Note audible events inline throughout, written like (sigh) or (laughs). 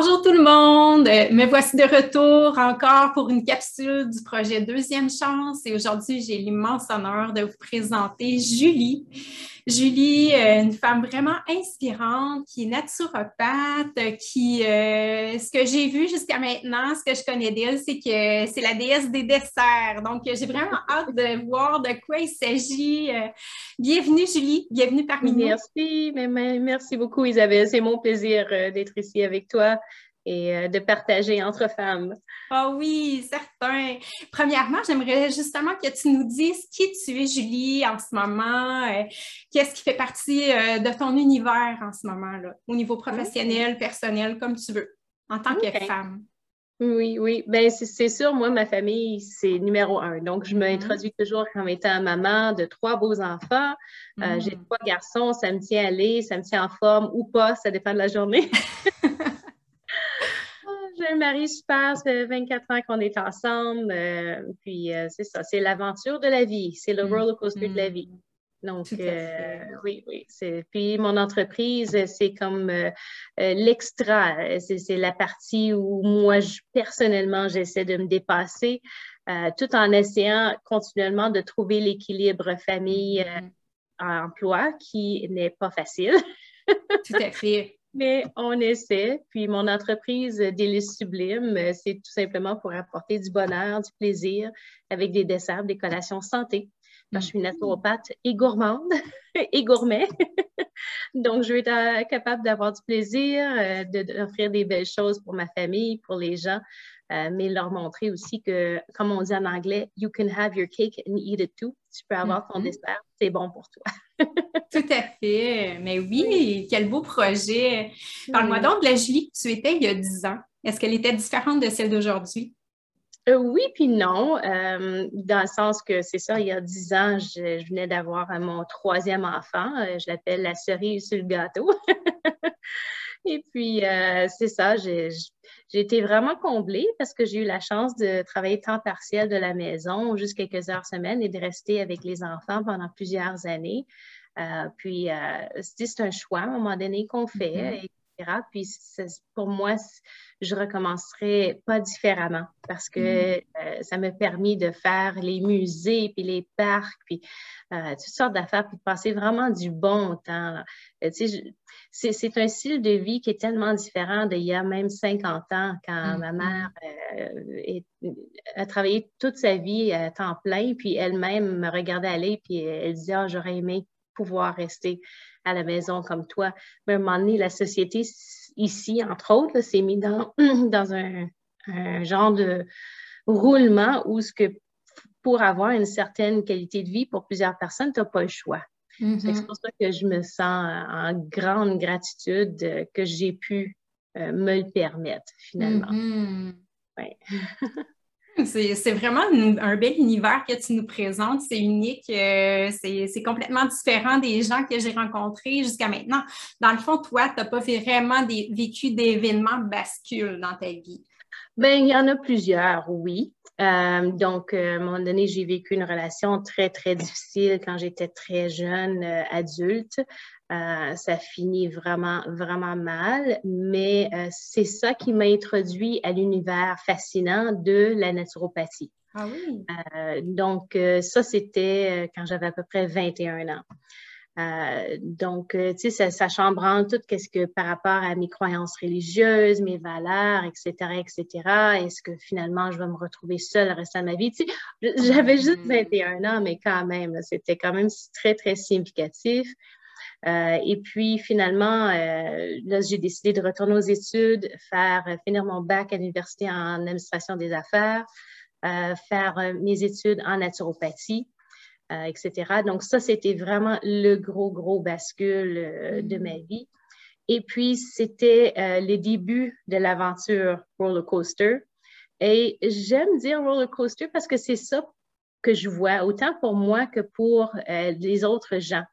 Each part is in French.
Bonjour tout le monde, euh, me voici de retour encore pour une capsule du projet Deuxième Chance et aujourd'hui j'ai l'immense honneur de vous présenter Julie. Julie, euh, une femme vraiment inspirante, qui est naturopathe, qui, euh, ce que j'ai vu jusqu'à maintenant, ce que je connais d'elle, c'est que c'est la déesse des desserts. Donc, j'ai vraiment hâte de voir de quoi il s'agit. bienvenue Julie, bienvenue parmi nous. Merci, merci beaucoup Isabelle, c'est mon plaisir d'être ici avec toi et euh, de partager entre femmes. Ah oui, certain. Premièrement, j'aimerais justement que tu nous dises qui tu es, Julie, en ce moment. Euh, qu'est-ce qui fait partie euh, de ton univers en ce moment, là, au niveau professionnel, personnel, comme tu veux, en tant que femme? Oui, oui. Ben c'est sûr, moi, ma famille, c'est numéro un. Donc, je m'introduis mm-hmm. toujours comme étant maman de trois beaux enfants. J'ai mm. trois garçons, ça me tient à aller, ça me tient en forme ou pas, ça dépend de la journée. (laughs) j'ai un mari super, ça fait 24 ans qu'on est ensemble. Euh, puis euh, c'est ça, c'est l'aventure de la vie, c'est le mm. roller coaster de la vie. Mm. Donc, euh, oui, oui. Puis mon entreprise, c'est comme l'extra. C'est la partie où moi, personnellement, j'essaie de me dépasser tout en essayant continuellement de trouver l'équilibre famille-emploi mm. qui n'est pas facile. (laughs) tout à fait. Mais on essaie. Puis mon entreprise Délice Sublime, c'est tout simplement pour apporter du bonheur, du plaisir avec des desserts, des collations santé. je suis mm. naturopathe et gourmande (laughs) et gourmet. (laughs) Donc, je vais être capable d'avoir du plaisir, euh, d'offrir des belles choses pour ma famille, pour les gens, euh, mais leur montrer aussi que, comme on dit en anglais, you can have your cake and eat it too. Tu peux avoir ton mm-hmm. dessert, c'est bon pour toi. (laughs) (laughs) Tout à fait. Mais oui, quel beau projet. Parle-moi donc de la Julie que tu étais il y a 10 ans. Est-ce qu'elle était différente de celle d'aujourd'hui? Euh, oui, puis non, euh, dans le sens que c'est ça, il y a 10 ans, je, venais d'avoir mon troisième enfant. je l'appelle la cerise sur le gâteau. (laughs) Et puis, c'est ça, j'ai été vraiment comblée parce que j'ai eu la chance de travailler temps partiel de la maison, juste quelques heures semaine, et de rester avec les enfants pendant plusieurs années. Euh, puis, euh, c'est un choix à un moment donné qu'on fait, mm-hmm. Puis, pour moi, je recommencerai pas différemment parce que mm-hmm. euh, ça m'a permis de faire les musées, puis les parcs, puis toutes sortes d'affaires, puis de passer vraiment du bon temps. Sais, c'est un style de vie qui est tellement différent d'il y a même 50 ans, quand ma mm-hmm. mère euh, a travaillé toute sa vie à temps plein, puis elle-même me regardait aller, puis elle disait ah, J'aurais aimé pouvoir rester à la maison comme toi. Mais à un moment donné, la société ici, entre autres, s'est mise dans, (clears throat) dans un, genre de roulement où ce que pour avoir une certaine qualité de vie pour plusieurs personnes, tu n'as pas le choix. C'est mm-hmm. pour ça que je me sens en grande gratitude que j'ai pu euh, me le permettre, finalement. Mm-hmm. (laughs) c'est vraiment un bel univers que tu nous présentes. C'est unique. Euh, c'est complètement différent des gens que j'ai rencontrés jusqu'à maintenant. Dans le fond, toi, tu n'as pas vraiment vécu d'événements bascules dans ta vie? Bien, il y en a plusieurs, oui. Euh, donc, euh, à un moment donné, j'ai vécu une relation très, très difficile quand j'étais très jeune adulte. Ça finit vraiment, vraiment mal, mais c'est ça qui m'a introduit à l'univers fascinant de la naturopathie. Ah oui. donc, ça, c'était quand j'avais à peu près 21 ans. Euh, donc, euh, tu sais, ça, ça chambranle tout ce que par rapport à mes croyances religieuses, mes valeurs, etc., etc. Est-ce que finalement, je vais me retrouver seule le reste de ma vie? Tu sais, j'avais juste 21 mm. ans, mais quand même, c'était quand même très, très significatif. Euh, et puis, finalement, là, j'ai décidé de retourner aux études, faire, finir mon bac à l'université en administration des affaires, faire mes études en naturopathie. Euh, etc. Donc, ça, c'était vraiment le gros, gros bascule euh, de ma mm. vie. Et puis, c'était euh, les débuts de l'aventure roller coaster. Et j'aime dire roller coaster parce que c'est ça que je vois, autant pour moi que pour les autres gens.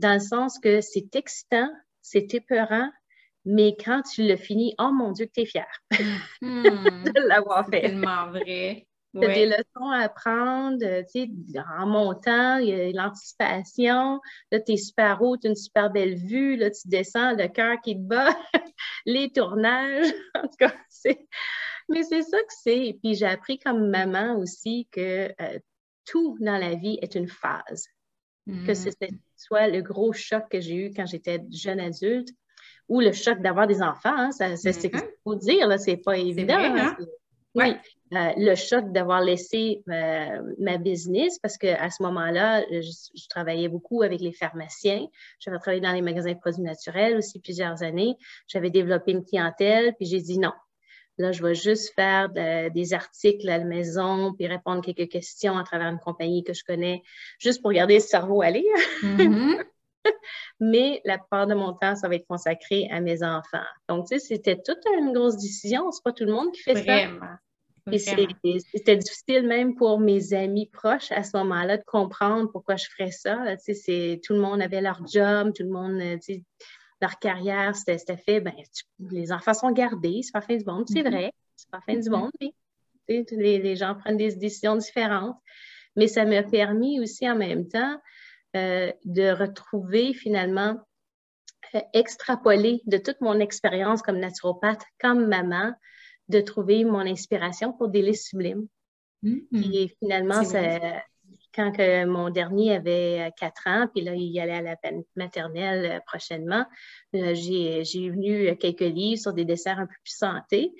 Dans le sens que c'est excitant, c'est épeurant, mais quand tu le finis, oh mon Dieu, que tu es fier de l'avoir fait. Tellement vrai. (laughs) Tu as des leçons à apprendre, tu sais, en montant, il y a l'anticipation. Là, tu es super haut, tu as une super belle vue. Là, tu descends, le cœur qui te bat, (laughs) les tournages. (laughs) En tout cas, c'est. Mais c'est ça que c'est. Puis j'ai appris comme maman aussi que euh, tout dans la vie est une phase. Que mm. ce soit le gros choc que j'ai eu quand j'étais jeune adulte ou le choc d'avoir des enfants. Hein, c'est ce qu'il mm-hmm. faut dire, là, c'est pas évident. Hein. Hein? Oui, euh, le choc d'avoir laissé euh, ma business parce qu'à ce moment-là, je, travaillais beaucoup avec les pharmaciens. J'avais travaillé dans les magasins de produits naturels aussi plusieurs années. J'avais développé une clientèle, puis j'ai dit non. Là, je vais juste faire des articles à la maison, puis répondre quelques questions à travers une compagnie que je connais, juste pour garder le cerveau aller. Mm-hmm. (laughs) Mais la part de mon temps, ça va être consacré à mes enfants. Donc, tu sais, c'était toute une grosse décision. C'est pas tout le monde qui fait Vraiment. ça. Et c'était difficile même pour mes amis proches à ce moment-là de comprendre pourquoi je ferais ça. Tu sais, tout le monde avait leur job, tout le monde, euh, tu sais, leur carrière, c'était fait, ben, les enfants sont gardés, c'est pas fin du monde, c'est mm-hmm. vrai, c'est pas fin du mm-hmm. monde, mais les, les, gens prennent des décisions différentes. Mais ça m'a permis aussi en même temps euh, de retrouver finalement, euh, extrapoler de toute mon expérience comme naturopathe, comme maman, de trouver mon inspiration pour des listes sublimes. Mm-hmm. Et finalement, quand que mon dernier avait quatre ans, puis là, il allait à la maternelle euh, prochainement, j'ai venu quelques livres sur des desserts un peu plus santé.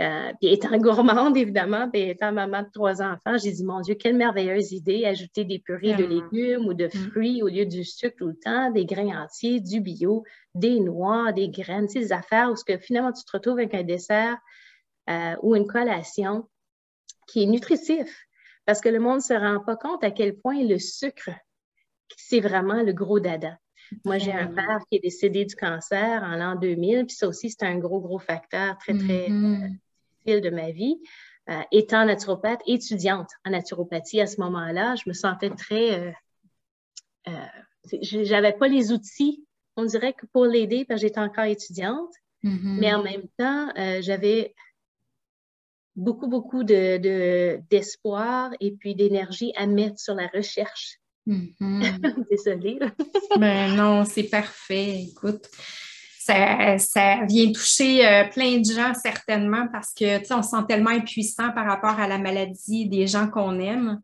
Euh, puis étant (laughs) gourmande, évidemment, puis étant maman de trois enfants, j'ai dit, mon Dieu, quelle merveilleuse idée, ajouter des purées de légumes ou de mm. fruits au lieu du sucre tout le temps, des grains entiers, du bio, des noix, des graines, ces affaires où ce que finalement tu te retrouves avec un dessert euh, ou une collation qui est nutritif. Parce que le monde ne se rend pas compte à quel point le sucre, c'est vraiment le gros dada. Moi, j'ai un père qui est décédé du cancer en l'an 2000, puis ça aussi, c'est un gros, gros facteur très, très mm-hmm de ma vie. Euh, étant naturopathe, étudiante en naturopathie à ce moment-là, je me sentais très... Euh, euh, j'avais pas les outils, on dirait que pour l'aider, parce que j'étais encore étudiante, mm-hmm. mais en même temps, j'avais beaucoup, beaucoup d'espoir et puis d'énergie à mettre sur la recherche. Mm-hmm. (laughs) Désolée. Mais ben non, c'est parfait. Écoute, ça, vient toucher euh, plein de gens certainement parce que, tu sais, on se sent tellement impuissant par rapport à la maladie des gens qu'on aime.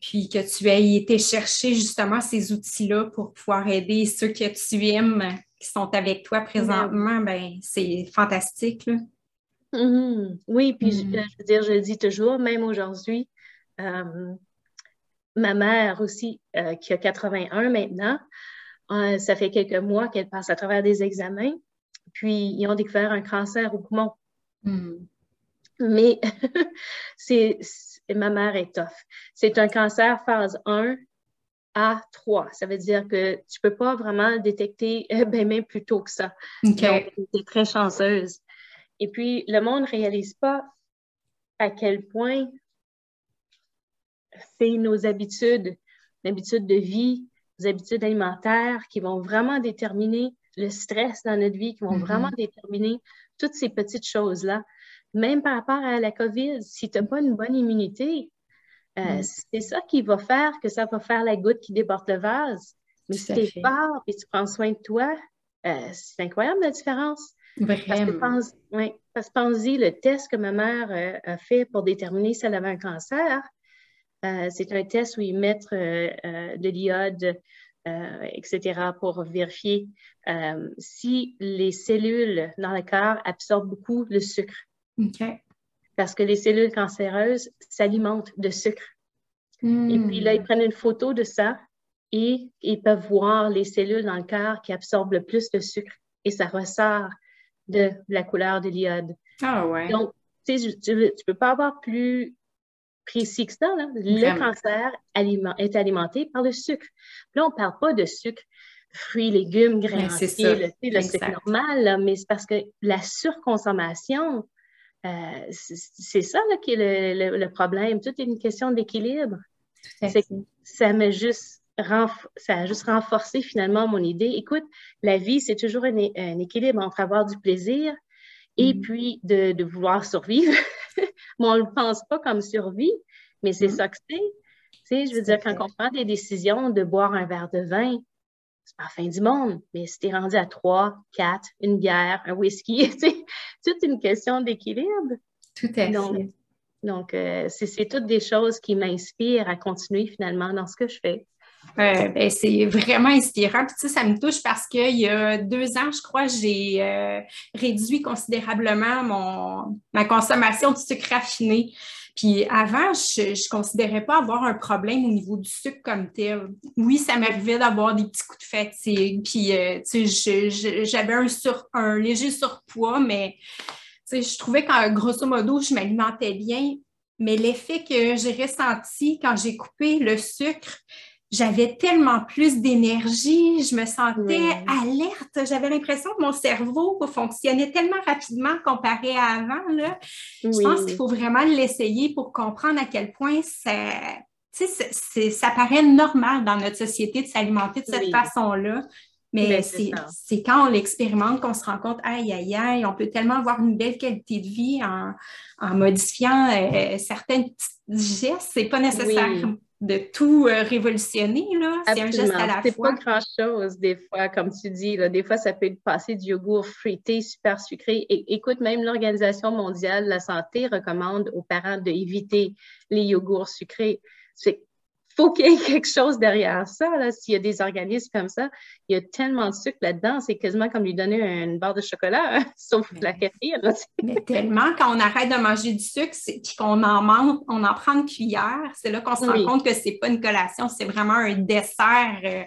Puis que tu aies été chercher justement ces outils-là pour pouvoir aider ceux que tu aimes qui sont avec toi présentement, ben, c'est fantastique. Mm-hmm. Oui, puis je, mm-hmm. veux dire, je le dis toujours, même aujourd'hui, euh, ma mère aussi, euh, qui a 81 maintenant, euh, ça fait quelques mois qu'elle passe à travers des examens, puis ils ont découvert un cancer au poumon. Hmm. Mais (laughs) c'est, ma mère est tough. C'est un cancer phase 1 à 3. Ça veut dire que tu ne peux pas vraiment détecter ben, même plus tôt que ça. Donc, tu très chanceuse. Et puis, le monde ne réalise pas à quel point c'est nos habitudes, l'habitude de vie, habitudes alimentaires qui vont vraiment déterminer le stress dans notre vie, qui vont mm-hmm. vraiment déterminer toutes ces petites choses-là. Même par rapport à la COVID, si tu n'as pas une bonne immunité, euh, mm. c'est ça qui va faire que ça va faire la goutte qui déborde le vase. Mais si tu es fort et tu prends soin de toi, euh, c'est incroyable la différence. Vraiment. Parce que, pense, ouais, parce que pensez, le test que ma mère euh, a fait pour déterminer si elle avait un cancer, euh, c'est un test où ils mettent euh, euh, de l'iode, etc., pour vérifier si les cellules dans le corps absorbent beaucoup le sucre. Parce que les cellules cancéreuses s'alimentent de sucre. Et puis là, ils hmm. prennent une photo de ça et ils peuvent voir les cellules dans le corps qui absorbent le plus de sucre. Et ça ressort de la couleur de l'iode. Ah ouais. Donc, tu ne peux pas avoir plus précis que ça. Le cancer est alimenté par le sucre. Là, on ne parle pas de sucre, fruits, légumes, grains entiers, c'est normal, mais c'est parce que la surconsommation, euh, c'est ça qui est le, problème. Tout est une question d'équilibre. Ça m'a juste ça a juste renforcé finalement mon idée. Écoute, la vie, c'est toujours un, équilibre entre avoir du plaisir et mm-hmm. puis de, de, vouloir survivre. (laughs) mais on ne le pense pas comme survie. Mais c'est mm. ça que c'est. Tu sais, je veux dire, quand on prend des décisions de boire un verre de vin, c'est pas la fin du monde. Mais si tu es rendu à trois, quatre, une bière, un whisky, (laughs) c'est toute une question d'équilibre. Tout à fait. Donc, euh, c'est toutes des choses qui m'inspirent à continuer finalement dans ce que je fais. Euh, ben, c'est vraiment inspirant. Puis, tu sais, ça me touche parce qu'il y a deux ans, je crois, j'ai euh, réduit considérablement mon, ma consommation de sucre raffiné. Puis avant, je ne considérais pas avoir un problème au niveau du sucre comme tel. Oui, ça m'arrivait d'avoir des petits coups de fatigue, puis euh, tu sais, j'avais un, un léger surpoids, mais tu sais, je trouvais qu'en grosso modo, je m'alimentais bien. Mais l'effet que j'ai ressenti quand j'ai coupé le sucre, j'avais tellement plus d'énergie, je me sentais alerte, j'avais l'impression que mon cerveau fonctionnait tellement rapidement comparé à avant. Là. Je pense qu'il faut vraiment l'essayer pour comprendre à quel point ça, ça paraît normal dans notre société de s'alimenter de cette façon-là. Mais ben, c'est quand on l'expérimente qu'on se rend compte, aïe, aïe, aïe, on peut tellement avoir une belle qualité de vie en, modifiant euh, certains petits gestes. C'est pas nécessaire de tout euh, révolutionner. C'est un geste à la fois. C'est pas grand-chose, des fois, comme tu dis. Là, des fois, ça peut être passer du yogourt fruité super sucré. Et, écoute, même l'Organisation mondiale de la santé recommande aux parents d'éviter les yogourts sucrés. C'est faut qu'il y ait (laughs) quelque chose derrière ça. S'il y a des organismes comme ça, il y a tellement de sucre là-dedans, c'est quasiment comme lui donner une barre de chocolat, hein, (laughs) sauf la café. Mais tellement, quand on arrête de manger du sucre et qu'on en mange, on en prend une cuillère, c'est là qu'on se rend compte que c'est pas une collation, c'est vraiment un dessert. Euh,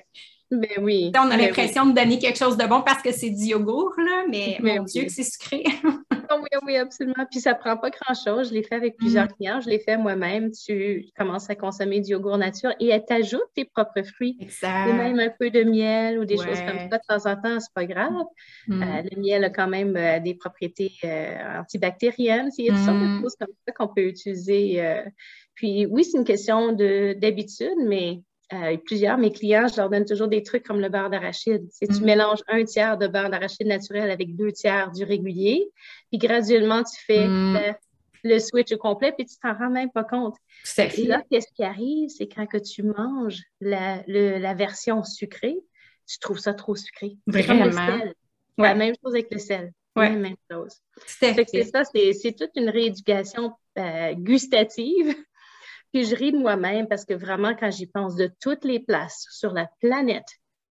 ben oui. On a ben l'impression de donner quelque chose de bon parce que c'est du yogourt, là, mais ben mon Dieu que c'est sucré. (laughs) Ah oui, oui, absolument. Puis ça ne prend pas grand-chose. Je l'ai fait avec plusieurs mm. clients. Je l'ai fait moi-même. Tu commences à consommer du yogourt nature et elle t'ajoute tes propres fruits. Exact. Et même un peu de miel ou des choses comme ça de temps en temps, c'est pas grave. Mm. Euh, le miel a quand même euh, des propriétés euh, antibactériennes. Il y a toutes sortes de mm. choses comme ça qu'on peut utiliser. Puis oui, c'est une question d'habitude, mais euh, plusieurs, mes clients, je leur donne toujours des trucs comme le beurre d'arachide. Si tu mm. mélanges un tiers de beurre d'arachide naturel avec deux tiers du régulier, puis graduellement, tu fais mm. le, switch au complet, puis tu t'en rends même pas compte. Et là, qu'est-ce qui arrive? C'est quand que tu manges la, la, version sucrée, tu trouves ça trop sucré. Vraiment? La même chose avec le sel. Ouais. La même chose. C'est ça, c'est toute une rééducation euh, gustative puis je ris de moi-même parce que vraiment, quand j'y pense de toutes les places sur la planète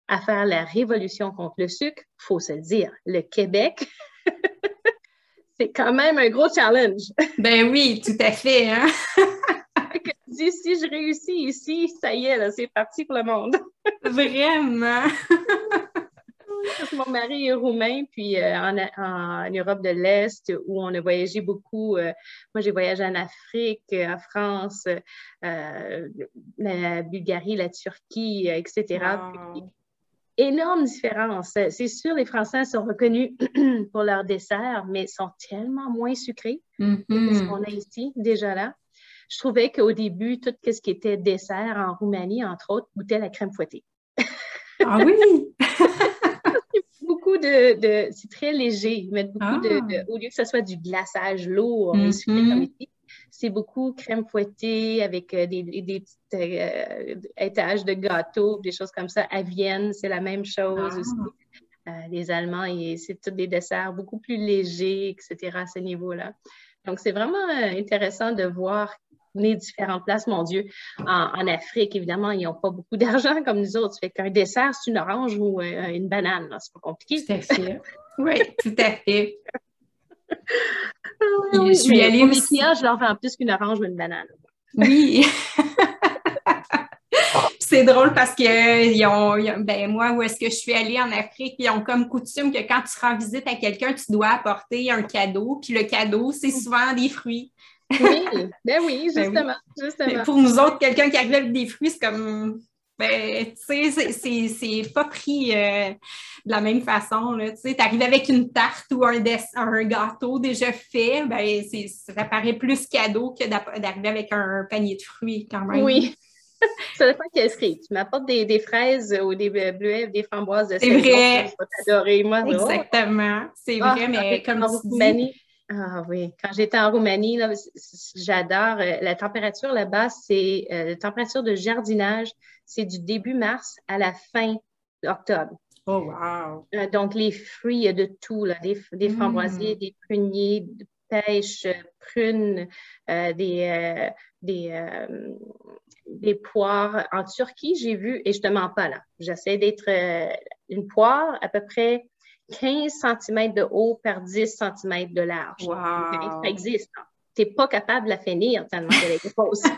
à faire la révolution contre le sucre, faut se le dire, le Québec, (laughs) c'est quand même un gros challenge. ben oui, tout à fait. Hein? (laughs) si je réussis ici, ça y est, c'est parti pour le monde. (laughs) Vraiment? Mon mari est roumain, puis euh, en, Europe de l'Est, où on a voyagé beaucoup. Euh, moi, j'ai voyagé en Afrique, en France, euh, la Bulgarie, la Turquie, etc. énorme différence. C'est sûr, les Français sont reconnus (clears throat) pour leur dessert, mais sont tellement moins sucrés que ce mm-hmm. qu'on a ici, déjà là. Je trouvais qu'au début, tout ce qui était dessert en Roumanie, entre autres, goûtait la crème fouettée. ah oui! (laughs) de, c'est très léger. Ils mettent beaucoup de, ah. au lieu que ce soit du glaçage lourd comme mm-hmm. ici, c'est beaucoup crème fouettée avec euh, des, des, petits euh, étages de gâteaux, des choses comme ça. À Vienne, c'est la même chose aussi. Ah. Euh, les Allemands, c'est tous des desserts beaucoup plus légers, etc. à ce niveau-là. Donc, c'est vraiment intéressant de voir les différentes places, mon Dieu. En, Afrique, évidemment, ils n'ont pas beaucoup d'argent comme nous autres. Fait qu'un dessert, c'est une orange ou euh, une banane. C'est pas compliqué. Tout à fait. oui, tout à fait. Ah je suis allée aussi. je leur vends plus qu'une orange ou une banane. Oui. (laughs) c'est drôle parce que ont, ben moi, où est-ce que je suis allée en Afrique, ils ont comme coutume que quand tu rends visite à quelqu'un, tu dois apporter un cadeau. Puis le cadeau, c'est souvent des fruits. (laughs) Oui, ben oui, ben justement. Pour nous autres, quelqu'un qui arrive avec des fruits, c'est comme. Ben, tu sais, c'est pas pris euh, de la même façon. Tu sais, arrives avec une tarte ou un, un gâteau déjà fait, ben, ça paraît plus cadeau que d'arriver avec un panier de fruits quand même. Oui. (laughs) ça dépend quel fruit. Tu m'apportes des, des, fraises ou des bleuets, des framboises de C'est vrai. Je vais t'adorer, moi. Exactement. C'est ah, vrai, mais comme tu dis Ah oui, quand j'étais en Roumanie, j'adore. Euh, la température là-bas, c'est euh, la température de jardinage, c'est du début mars à la fin octobre. Oh, wow! Euh, donc, les fruits, il y a de tout, là, des, des mm. framboisiers, des pruniers, pêche, prunes, des, des, des poires. En Turquie, j'ai vu, et je ne te mens pas là, j'essaie d'être une poire à peu près 15 cm de haut par 10 cm de large. Wow. Ça existe. Tu n'es pas capable de la finir tellement qu'elle est grosse. (laughs)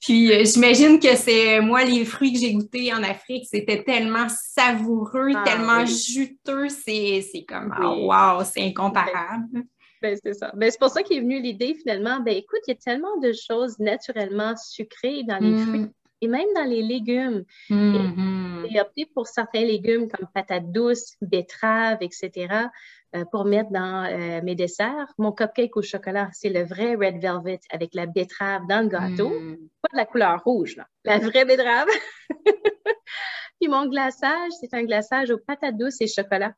Puis euh, j'imagine que c'est moi les fruits que j'ai goûtés en Afrique, c'était tellement savoureux, ah tellement juteux, c'est comme wow, c'est incomparable. Ben, c'est ça. Ben, c'est pour ça qu'est venue l'idée finalement. Ben écoute, il y a tellement de choses naturellement sucrées dans les fruits mm et même dans les légumes. Mm-hmm. J'ai opté pour certains légumes comme patates douces, betteraves, etc., euh, pour mettre dans euh, mes desserts. Mon cupcake au chocolat, c'est le vrai red velvet avec la betterave dans le gâteau. Mm. Pas de la couleur rouge, là. la vraie betterave. (laughs) Puis mon glaçage, c'est un glaçage aux patates douces et chocolat.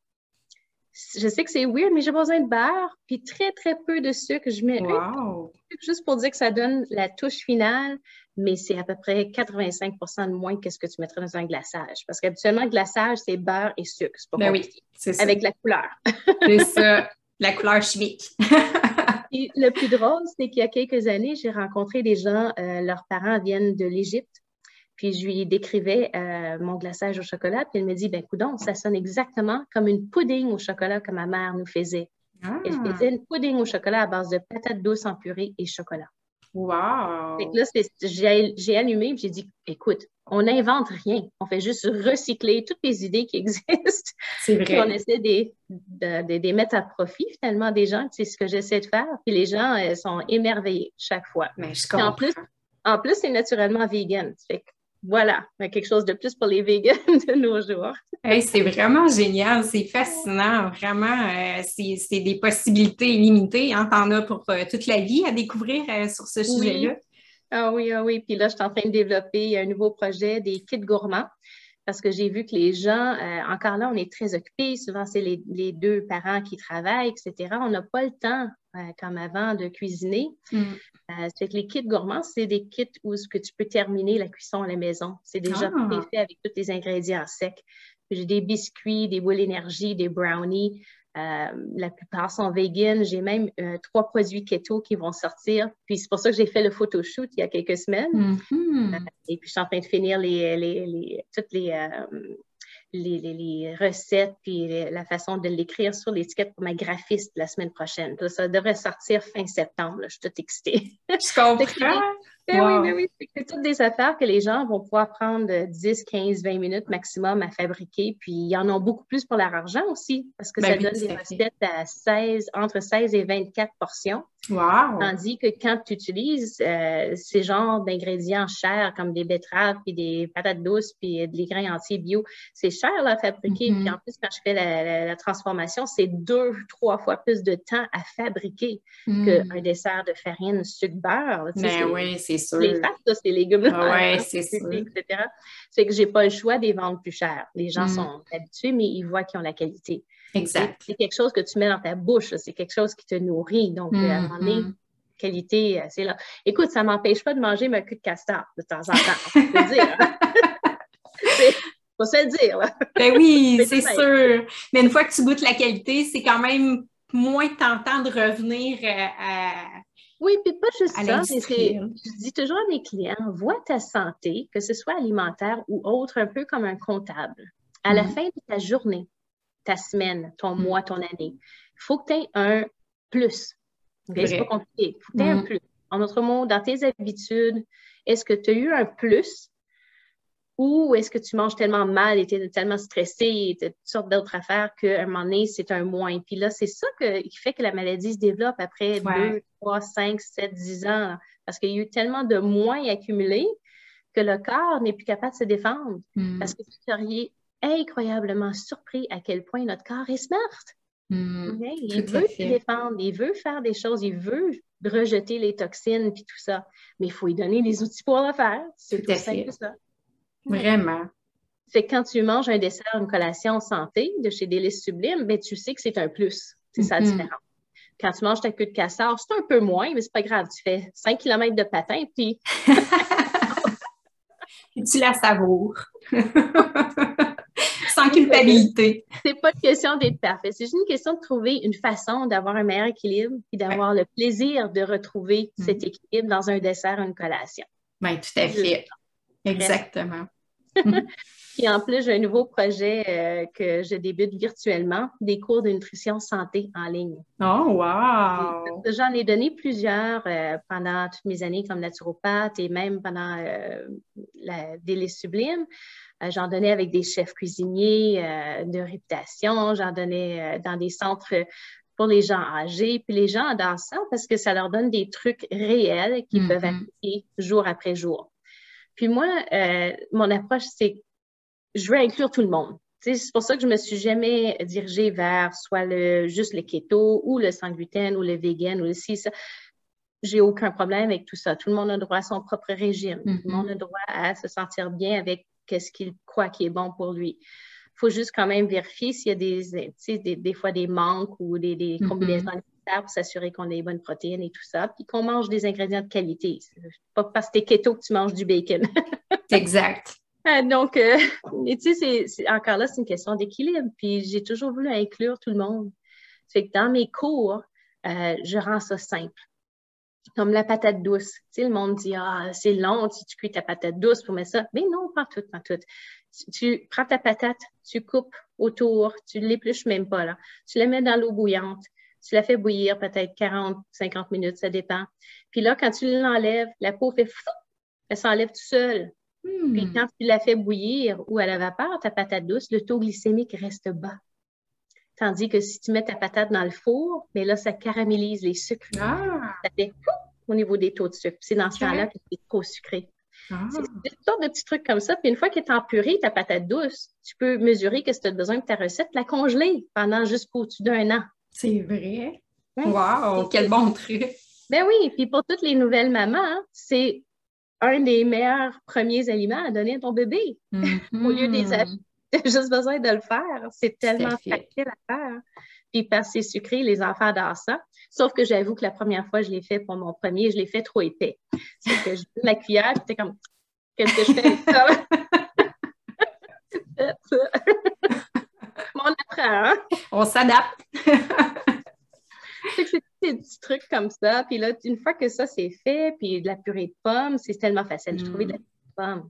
Je sais que c'est weird, mais j'ai besoin de beurre, puis très, très peu de sucre. Je mets juste pour dire que ça donne la touche finale, mais c'est à peu près 85 de moins que ce que tu mettrais dans un glaçage. Parce qu'habituellement, le glaçage, c'est beurre et sucre. C'est pas ben oui, c'est Avec la couleur. (laughs) c'est ça, la couleur chimique. (laughs) le plus drôle, c'est qu'il y a quelques années, j'ai rencontré des gens, euh, leurs parents viennent de l'Égypte, puis je lui décrivais euh, mon glaçage au chocolat, puis elle me dit, ben coudon, ça sonne exactement comme une pudding au chocolat que ma mère nous faisait. Elle ah. faisait une pudding au chocolat à base de patates douces en purée et chocolat. Wow! là, j'ai allumé et j'ai dit, écoute, on n'invente rien. On fait juste recycler toutes les idées qui existent. C'est vrai. Puis on essaie de, les mettre à profit finalement des gens. C'est ce que j'essaie de faire. Puis les gens euh, sont émerveillés chaque fois. Mais je comprends. En plus, en plus c'est naturellement vegan. Fait voilà, quelque chose de plus pour les vegans (laughs) de nos jours. c'est vraiment génial, c'est fascinant, vraiment. Euh, c'est des possibilités illimitées. Hein, T'en as pour euh, toute la vie à découvrir euh, sur ce sujet-là. Ah oui, ah oui. Puis là, je suis en train de développer un nouveau projet des kits gourmands parce que j'ai vu que les gens, encore là, on est très occupés. Souvent, c'est les, les, deux parents qui travaillent, etc. On n'a pas le temps euh, comme avant de cuisiner. Mm. Euh, que les kits gourmands, c'est des kits où que tu peux terminer la cuisson à la maison. C'est déjà ah. fait avec tous les ingrédients secs. J'ai des biscuits, des boules énergie, des brownies. Euh, la plupart sont vegan. J'ai même trois produits keto qui vont sortir. Puis c'est pour ça que j'ai fait le photoshoot il y a quelques semaines. Mm-hmm. et puis je suis en train de finir les, les, les toutes les, les, recettes puis la façon de l'écrire sur l'étiquette pour ma graphiste la semaine prochaine. Ça devrait sortir fin septembre. Je suis toute excitée. Je comprends. (laughs) Ben oui, ben oui. C'est toutes des affaires que les gens vont pouvoir prendre 10, 15, 20 minutes maximum à fabriquer. Puis, il y en a beaucoup plus pour leur argent aussi, parce que ben ça donne des recettes à 16, entre 16 et 24 portions. Wow. Tandis que quand tu utilises euh, ces genres d'ingrédients chers, comme des betteraves, puis des patates douces, puis des grains entiers bio, c'est cher à fabriquer. Puis en plus, quand je fais la, transformation, c'est deux, trois fois plus de temps à fabriquer mm. qu'un dessert de farine, sucre, beurre. Mais oui, c'est sûr. Les pâtes, ces légumes Oui, c'est sûr. Etc. C'est que j'ai pas le choix de les vendre plus cher. Les gens mm. sont habitués, mais ils voient qu'ils ont la qualité. Exact. C'est quelque chose que tu mets dans ta bouche, c'est quelque chose qui te nourrit. Donc, à un moment donné, mm-hmm. qualité, euh, c'est là. Écoute, ça ne m'empêche pas de manger ma queue de castor de temps en temps, faut le dire. (laughs) faut se le dire. Ben oui, (laughs) c'est sûr. Mais une fois que tu goûtes la qualité, c'est quand même moins tentant de revenir euh, à. Oui, puis pas juste ça. Je dis toujours à mes clients, vois ta santé, que ce soit alimentaire ou autre, un peu comme un comptable. À la mm-hmm. fin de ta journée, ta semaine, ton mm. mois, ton année. Il faut que tu aies un plus. C'est pas compliqué. Il faut que tu aies un mm. plus. En d'autres mots, dans tes habitudes, est-ce que tu as eu un plus ou est-ce que tu manges tellement mal et tu es tellement stressé et toutes sortes d'autres affaires qu'à un moment donné, c'est un moins? Puis là, c'est ça qui fait que la maladie se développe après 2, 3, 5, 7, 10 ans. Parce qu'il y a eu tellement de moins accumulés que le corps n'est plus capable de se défendre. Mm. Parce que tu seriez incroyablement surpris à quel point notre corps est smart. Hmm, il veut se défendre, il veut faire des choses, il veut rejeter les toxines puis tout ça. Mais il faut lui donner les outils pour le faire. C'est tout, simple ça. Vraiment. C'est quand tu manges un dessert, une collation santé de chez Délices Sublime, ben, tu sais que c'est un plus. C'est ça la mm-hmm. différence. Quand tu manges ta queue de casseur, c'est un peu moins, mais c'est pas grave. Tu fais 5 km de patin, (laughs) puis. tu la savoures. (laughs) Sans culpabilité. C'est pas une question d'être parfait. C'est juste une question de trouver une façon d'avoir un meilleur équilibre et d'avoir le plaisir de retrouver mm-hmm. cet équilibre dans un dessert ou une collation. Oui, tout à fait. Exactement. (laughs) Puis en plus, j'ai un nouveau projet euh, que je débute virtuellement, des cours de nutrition santé en ligne. Oh, wow! J'en ai donné plusieurs euh, pendant toutes mes années comme naturopathe et même pendant euh, la délice sublime. j'en donnais avec des chefs cuisiniers de réputation, j'en donnais dans des centres pour les gens âgés. Puis les gens adorent ça parce que ça leur donne des trucs réels qu'ils peuvent mm-hmm. appliquer jour après jour. Puis moi, mon approche, c'est je veux inclure tout le monde. C'est pour ça que je me suis jamais dirigée vers soit le, juste le keto ou le sans gluten ou le vegan ou le ci, ça. J'ai aucun problème avec tout ça. Tout le monde a droit à son propre régime. Tout le monde a mm-hmm. droit à se sentir bien avec ce qu'il croit qui est bon pour lui. Il faut juste quand même vérifier s'il y a des, des, fois des manques ou des, des mm-hmm. combinaisons pour s'assurer qu'on ait les bonnes protéines et tout ça, puis qu'on mange des ingrédients de qualité. Pas parce que es keto que tu manges du bacon. (laughs) exact. Euh, donc, euh, (laughs) tu sais, encore là, c'est une question d'équilibre. Puis j'ai toujours voulu inclure tout le monde. Fait que dans mes cours, euh, je rends ça simple. Comme la patate douce. Tu sais, le monde dit Ah, c'est long, si tu cuis ta patate douce pour mettre ça. Mais non, pas tout, pas tout. Tu, prends ta patate, tu coupes autour, tu ne l'épluches même pas là. Tu la mets dans l'eau bouillante. Tu la fais bouillir peut-être 40, 50 minutes, ça dépend. Puis là, quand tu l'enlèves, la peau fait fou, elle s'enlève tout seul. Puis hmm. quand tu la fais bouillir ou à la vapeur, ta patate douce, le taux glycémique reste bas. Tandis que si tu mets ta patate dans le four, mais là, ça caramélise les sucres. Ah. Ça fait au niveau des taux de sucre. C'est dans ce temps-là que c'est trop sucré. Ah. C'est sorte de petits trucs comme ça. Puis une fois qu'elle est en purée, ta patate douce, tu peux mesurer que si tu as besoin de ta recette, la congeler pendant jusqu'au-dessus d'un an. C'est vrai. Wow, quel bon truc. Ben oui, puis pour toutes les nouvelles mamans, c'est un des meilleurs premiers aliments à donner à ton bébé. Au lieu des mm-hmm. (laughs) tu as juste besoin de le faire. C'est tellement facile à faire. Puis parce que c'est sucré, les enfants adorent ça. Sauf que j'avoue que la première fois, je l'ai fait pour mon premier, je l'ai fait trop épais. C'est que je ma cuillère, puis t'es comme, qu'est-ce que je fais avec ça? (laughs) (laughs) on hein? S'adapte. c'est des petits trucs comme ça. Puis là, une fois que ça c'est fait, puis de la purée de pommes, c'est tellement facile. Je trouvais de la purée de pommes.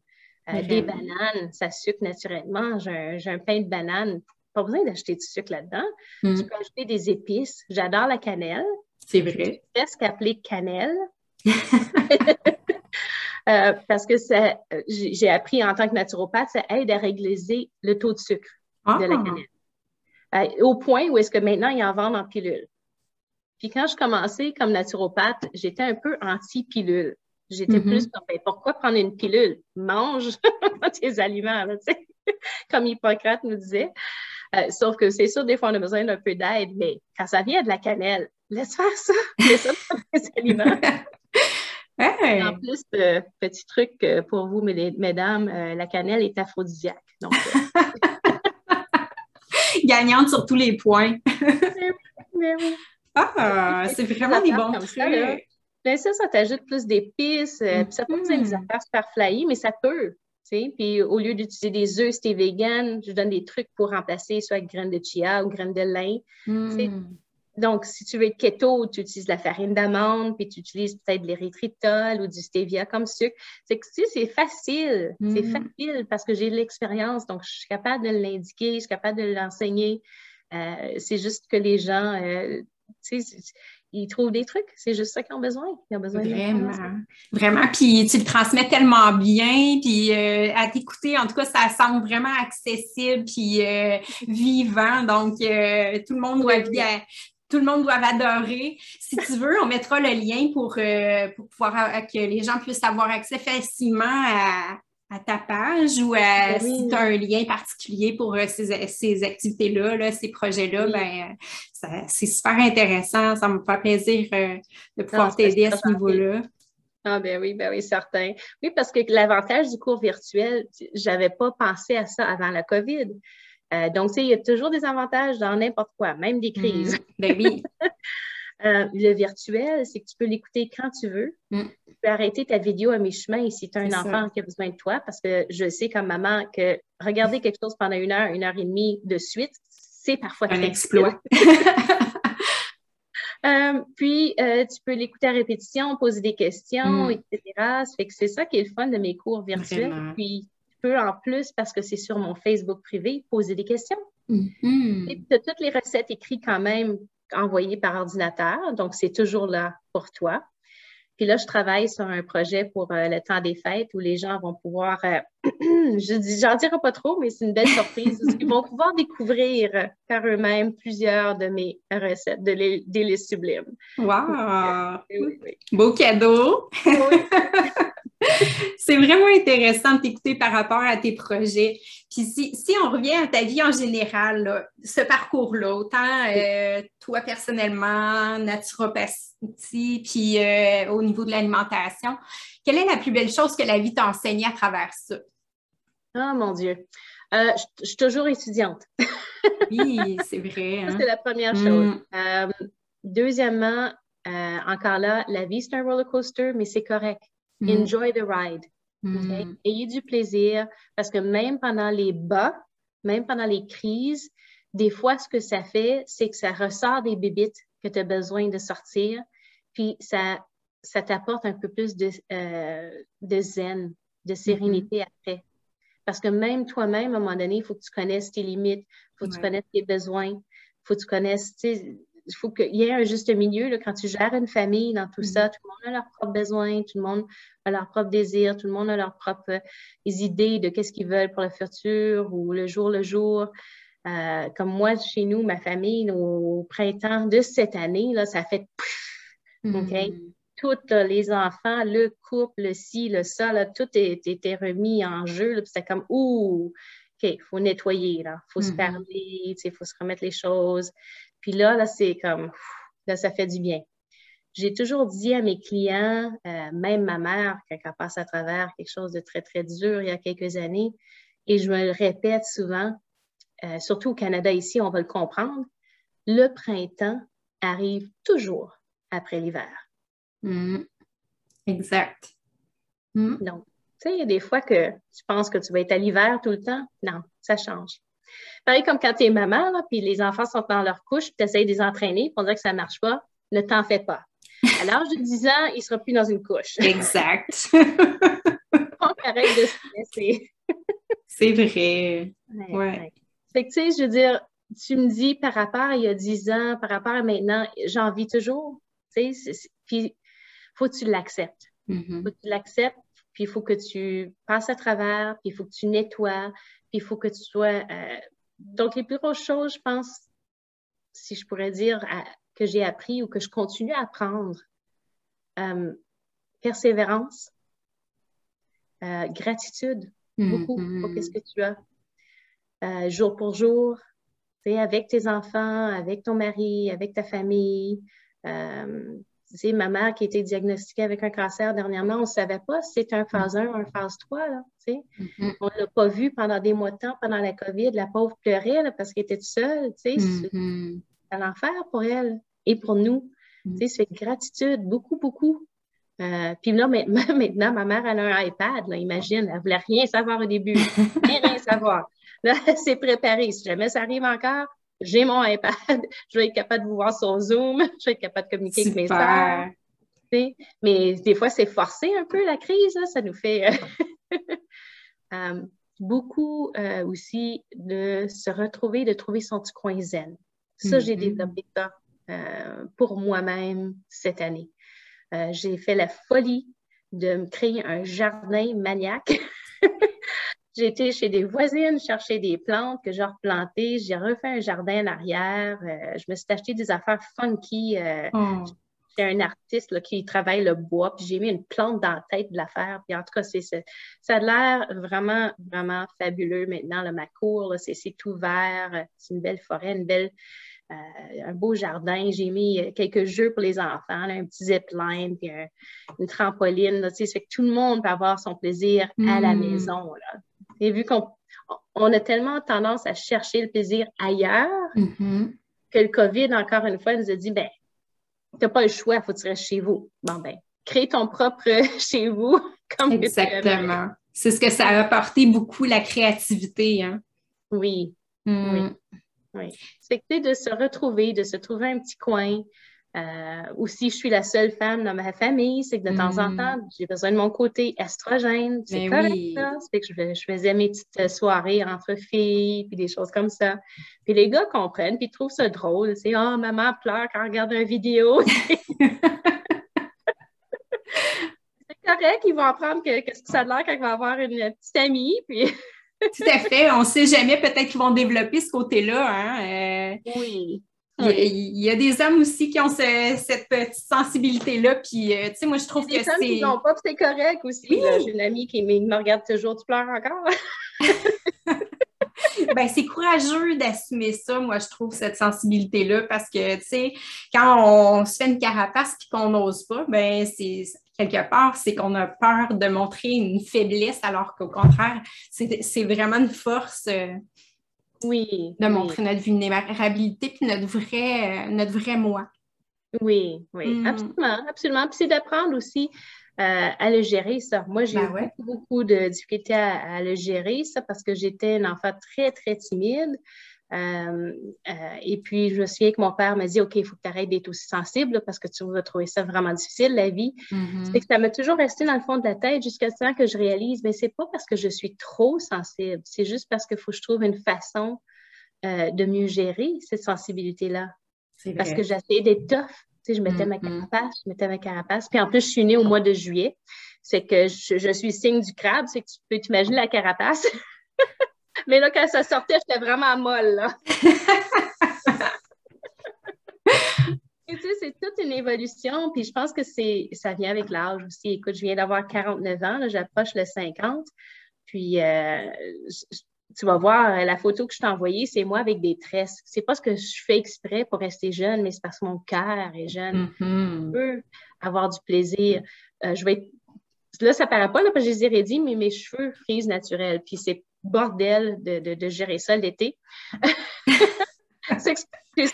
Euh, des bananes, ça sucre naturellement. J'ai un, pain de banane. Pas besoin d'acheter du sucre là-dedans. Mm. Tu peux ajouter des épices. J'adore la cannelle. C'est vrai. Presque appelé cannelle. (laughs) Euh, parce que j'ai appris en tant que naturopathe, ça aide à régler le taux de sucre de la ah. cannelle. Euh, au point où est-ce que maintenant, ils en vendent en pilule. Puis quand je commençais comme naturopathe, j'étais un peu anti-pilule. J'étais mm-hmm. plus comme, ben, pourquoi prendre une pilule? Mange (laughs) tes aliments, (laughs) comme Hippocrate nous disait. Euh, sauf que c'est sûr, des fois, on a besoin d'un peu d'aide, mais quand ça vient de la cannelle, laisse faire ça. (laughs) Laisse ça tes aliments. En plus, euh, petit truc euh, pour vous, mesdames, la cannelle est aphrodisiaque. Donc, Gagnante sur tous les points. oui. (laughs) Ah, c'est vraiment des bons trucs. Ça, Bien ça, ça t'ajoute plus d'épices. Euh, puis ça peut être des mm-hmm. affaires super flyées, mais ça peut. Puis au lieu d'utiliser des œufs, si vegan, je donne des trucs pour remplacer soit avec graines de chia ou graines de lin. Mm. Donc, si tu veux être keto, tu utilises la farine d'amande, puis tu utilises peut-être de l'érythritol ou du stevia comme sucre. C'est que c'est facile. C'est mm. facile parce que j'ai de l'expérience. Donc, je suis capable de l'indiquer, je suis capable de l'enseigner. Euh, c'est juste que les gens, euh, ils trouvent des trucs. C'est juste ça qu'ils ont besoin. Ils ont besoin Vraiment. Vraiment. Puis tu le transmets tellement bien. Puis euh, à t'écouter, en tout cas, ça semble vraiment accessible puis euh, vivant. Donc, euh, tout le monde doit tout le monde doit adorer. Si tu veux, on mettra le lien pour, pour pouvoir que les gens puissent avoir accès facilement à, à ta page ou ben si tu as un lien particulier pour euh, ces, activités-là, ces projets-là, ben, c'est super intéressant. Ça me fait plaisir euh, de pouvoir t'aider à ce niveau-là. Ah ben oui, ben oui, certain. Oui, parce que l'avantage du cours virtuel, j'avais pas pensé à ça avant la COVID. Euh, donc, tu sais, il y a toujours des avantages dans n'importe quoi, même des crises. Mm. Ben oui. (laughs) Euh, le virtuel, c'est que tu peux l'écouter quand tu veux. Mm. Tu peux arrêter ta vidéo à mi-chemin si tu as un enfant qui a besoin de toi, parce que je sais comme maman que regarder quelque chose pendant une heure, une heure et demie de suite, c'est parfois Un exploit. (laughs) Euh, puis, euh, tu peux l'écouter à répétition, poser des questions, Mm. etc. Ça fait que c'est ça qui est le fun de mes cours virtuels. Vraiment. Puis, peux en plus, parce que c'est sur mon Facebook privé, poser des questions. Mhm. Et tu as toutes les recettes écrites quand même envoyées par ordinateur, donc c'est toujours là pour toi. Puis là, je travaille sur un projet pour euh, le temps des fêtes où les gens vont pouvoir, euh, (clears throat) je dis, j'en dirai pas trop, mais c'est une belle surprise. Ils vont pouvoir découvrir par eux-mêmes plusieurs de mes recettes de délices sublimes. Wow! Oui, oui. Beau cadeau! Oui. (laughs) C'est vraiment intéressant de t'écouter par rapport à tes projets. Puis si, si on revient à ta vie en général, là, ce parcours-là, autant euh, toi personnellement, naturopathie, puis euh, au niveau de l'alimentation, quelle est la plus belle chose que la vie t'a enseignée à travers ça? Ah, mon Dieu. Euh, je, suis toujours étudiante. Oui, c'est vrai. (laughs) Hein? c'est la première Mm. chose. Deuxièmement, encore là, la vie, c'est un roller coaster, mais c'est correct. Mm. Enjoy the ride. Mm. Ayez du plaisir parce que même pendant les bas, même pendant les crises, des fois, ce que ça fait, c'est que ça ressort des bébites que tu as besoin de sortir, puis ça, ça t'apporte un peu plus de, euh, de zen, de sérénité après. Parce que même toi-même, à un moment donné, il faut que tu connaisses tes limites, il faut que tu connaisses tes besoins, il faut que tu connaisses, il faut qu'il y ait un juste milieu là, quand tu gères une famille dans tout Mhm. ça. Tout le monde a leurs propres besoins, tout le monde a leurs propres désirs, tout le monde a leurs propres euh, idées de qu'est-ce qu'ils veulent pour le futur ou le jour le jour. Euh, comme moi, chez nous, ma famille, au printemps de cette année, là, ça fait Mm. OK? tous là, les enfants, le couple, le ci, le ça, là, tout était remis en jeu. C'était comme, ouh, OK, il faut nettoyer, il faut se Mhm. parler, il faut se remettre les choses. Puis là, là, c'est comme, là, ça fait du bien. J'ai toujours dit à mes clients, euh, même ma mère, quand elle passe à travers quelque chose de très, très dur il y a quelques années, et je me le répète souvent, euh, surtout au Canada ici, on va le comprendre, le printemps arrive toujours après l'hiver. Mm. Exact. Mm. Donc, tu sais, il y a des fois que tu penses que tu vas être à l'hiver tout le temps. Non, ça change. Pareil comme quand tu es maman, là, puis les enfants sont dans leur couche, puis tu essaies de les entraîner, puis on dirait que ça ne marche pas. Ne t'en fais pas. À l'âge de 10 ans, il ne sera plus dans une couche. Exact. (laughs) On arrête de se laisser. c'est vrai. Ouais, Ouais. ouais. Fait que, tu sais, je veux dire, tu me dis par rapport à il y a 10 ans, par rapport à maintenant, j'en vis toujours. Tu sais, puis faut que tu l'acceptes. Mhm. faut que tu l'acceptes, puis il faut que tu passes à travers, puis il faut que tu nettoies, il faut que tu sois. euh, Donc, les plus grosses choses, je pense, si je pourrais dire, à- que j'ai appris ou que je continue à apprendre, euh, persévérance, euh, gratitude, beaucoup Mhm. pour ce que tu as, euh, jour pour jour, avec tes enfants, avec ton mari, avec ta famille. Sais, ma mère qui a été diagnostiquée avec un cancer dernièrement, on ne savait pas si c'était un phase 1 ou un phase 3. Là, tu sais. Mhm. On ne l'a pas vu pendant des mois de temps, pendant la COVID. La pauvre pleurait là, parce qu'elle était toute seule. tu sais. C'est Mhm. un enfer pour elle et pour nous. Mm. Sais, c'est gratitude, beaucoup, beaucoup. Euh, puis là, maintenant, (laughs) maintenant, ma mère, elle a un iPad, là, imagine, elle ne voulait rien savoir au début, rien, rien savoir. (laughs) Là, elle s'est préparée. Si jamais ça arrive encore, j'ai mon iPad, (laughs) je vais être capable de vous voir sur Zoom, (laughs) je vais être capable de communiquer avec mes sais. Mais des fois, c'est forcé un peu la crise, là, ça nous fait euh, (laughs) euh, beaucoup euh, aussi de se retrouver, de trouver son petit coin zen. Ça, j'ai Mhm. développé ça euh, pour moi-même cette année. Euh, j'ai fait la folie de me créer un jardin maniaque. J'ai été chez des voisines chercher des plantes que j'ai replantées. J'ai refait un jardin en arrière. Euh, je me suis acheté des affaires funky. euh, Oh. c'est un artiste là, qui travaille le bois, puis j'ai mis une plante dans la tête de l'affaire. Puis en tout cas, c'est, ça a l'air vraiment, vraiment fabuleux maintenant. Là, ma cour, c'est, tout vert. C'est une belle forêt, une belle, euh, un beau jardin. J'ai mis euh, quelques jeux pour les enfants, là, un petit zipline, puis un- une trampoline. Là, ça fait que tout le monde peut avoir son plaisir à la Mm. maison. Là. Et vu qu'on on a tellement tendance à chercher le plaisir ailleurs mm-hmm. que le COVID, encore une fois, nous a dit, ben, n'as pas le choix, il faut que tu restes chez vous. Bon, ben, crée ton propre (laughs) chez vous. Comme Exactement. C'est ce que ça a apporté beaucoup, la créativité. Hein? Oui. Mm. Oui. oui. C'est que de se retrouver, de se trouver un petit coin, euh, ou si je suis la seule femme dans ma famille, c'est que de temps en mm. temps, j'ai besoin de mon côté estrogène. C'est correct, C'est que je, faisais mes petites soirées entre filles, puis des choses comme ça. Puis les gars comprennent, puis ils trouvent ça drôle. C'est « Oh, maman pleure quand elle regarde une vidéo! (laughs) » C'est correct, ils vont apprendre qu'est-ce que ça a l'air quand ils vont avoir une petite amie, puis... Tout à fait. On ne sait jamais, peut-être qu'ils vont développer ce côté-là. Hein? Euh, oui. Il y, a, des hommes aussi qui ont cette petite sensibilité-là. Puis, euh, tu sais, moi, je trouve que c'est. Ils n'ont pas, c'est correct aussi. J'ai une amie qui me regarde toujours, tu pleures encore? (laughs) ben, c'est courageux d'assumer ça, moi, je trouve, cette sensibilité-là, parce que, tu sais, quand on se fait une carapace et qu'on n'ose pas, ben, c'est quelque part, c'est qu'on a peur de montrer une faiblesse, alors qu'au contraire, c'est vraiment une force. Euh, oui. De montrer notre vulnérabilité puis notre vrai, euh, notre vrai moi. Oui, oui, mm. absolument, absolument. Puis c'est d'apprendre aussi euh, à le gérer, ça. Moi, j'ai ben eu beaucoup, beaucoup, de difficultés à, le gérer, ça, parce que j'étais un enfant très, très timide. Euh, et puis, je me souviens que mon père m'a dit OK, il faut que tu arrêtes d'être aussi sensible parce que tu vas trouver ça vraiment difficile, la vie. Mm-hmm. que ça m'a toujours resté dans le fond de la tête jusqu'à ce temps que je réalise mais c'est pas parce que je suis trop sensible, c'est juste parce qu'il faut que je trouve une façon euh, de mieux gérer cette sensibilité-là. Parce que j'essayais d'être tough. Tu sais, je mettais ma mm-hmm. carapace, je mettais ma carapace. Puis en plus, je suis née au mois de juillet. C'est que je, je suis signe du crabe, c'est que tu peux t'imaginer la carapace. (laughs) Mais là, quand ça sortait, j'étais vraiment molle, là. (laughs) (laughs) tu sais, c'est toute une évolution, puis je pense que c'est, ça vient avec l'âge aussi. Écoute, je viens d'avoir 49 ans, j'approche le 50, puis euh, tu vas voir la photo que je t'ai envoyée, c'est moi avec des tresses. C'est pas ce que je fais exprès pour rester jeune, mais c'est parce que mon cœur est jeune. Mm-hmm. Je peux avoir du plaisir. Euh, je vais être... Là, ça paraît pas, là, parce que je les ai dit, mais mes cheveux frisent naturels. Puis c'est bordel de, gérer ça l'été. (laughs) c'est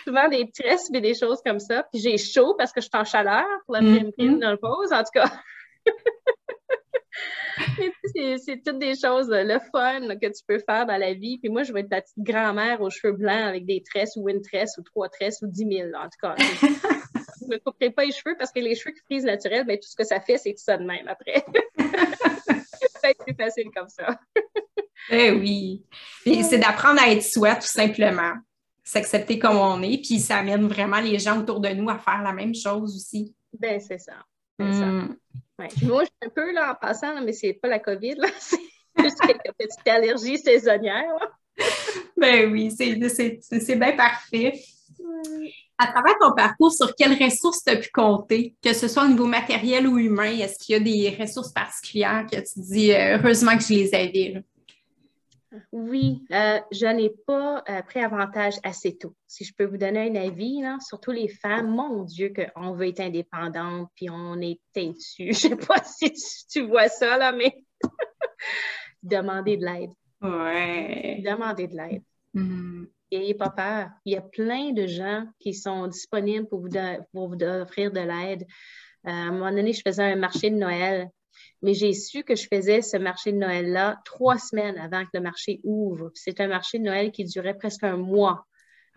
souvent des tresses et des choses comme ça. Puis j'ai chaud parce que je suis en chaleur pour la prime mm-hmm. dans le pause, en tout cas. (laughs) c'est toutes des choses, le fun que tu peux faire dans la vie. Puis moi, je vais être la petite grand-mère aux cheveux blancs avec des tresses ou une tresse ou trois tresses ou dix mille, en tout cas. (laughs) je ne me couperai pas les cheveux parce que les cheveux qui frisent naturels, ben, tout ce que ça fait, c'est tout ça de même après. c'est plus facile comme ça. Eh oui. c'est d'apprendre à être soi, tout simplement. S'accepter comme on est, puis ça amène vraiment les gens autour de nous à faire la même chose aussi. Ben, c'est ça. Mm. Moi, je suis un peu là en passant, mais c'est pas la COVID, là. (laughs) C'est juste quelques petites allergies saisonnières. ben oui, c'est bien parfait. À travers ton parcours, sur quelles ressources tu as pu compter, que ce soit au niveau matériel ou humain? Est-ce qu'il y a des ressources particulières que tu dis euh, heureusement que je les avais? Oui, euh, je n'ai pas euh, pris avantage assez tôt. Si je peux vous donner un avis, surtout les femmes, mon Dieu, qu'on veut être indépendante, puis on est têtu. (laughs) Je ne sais pas si tu, vois ça, là, mais (laughs) demandez de l'aide. Ouais. Demandez de l'aide. Mm-hmm. N'ayez pas peur. Il y a plein de gens qui sont disponibles pour vous, pour vous offrir de l'aide. Euh, à un moment donné, je faisais un marché de Noël mais j'ai su que je faisais ce marché de Noël-là trois semaines avant que le marché ouvre. C'est un marché de Noël qui durait presque un mois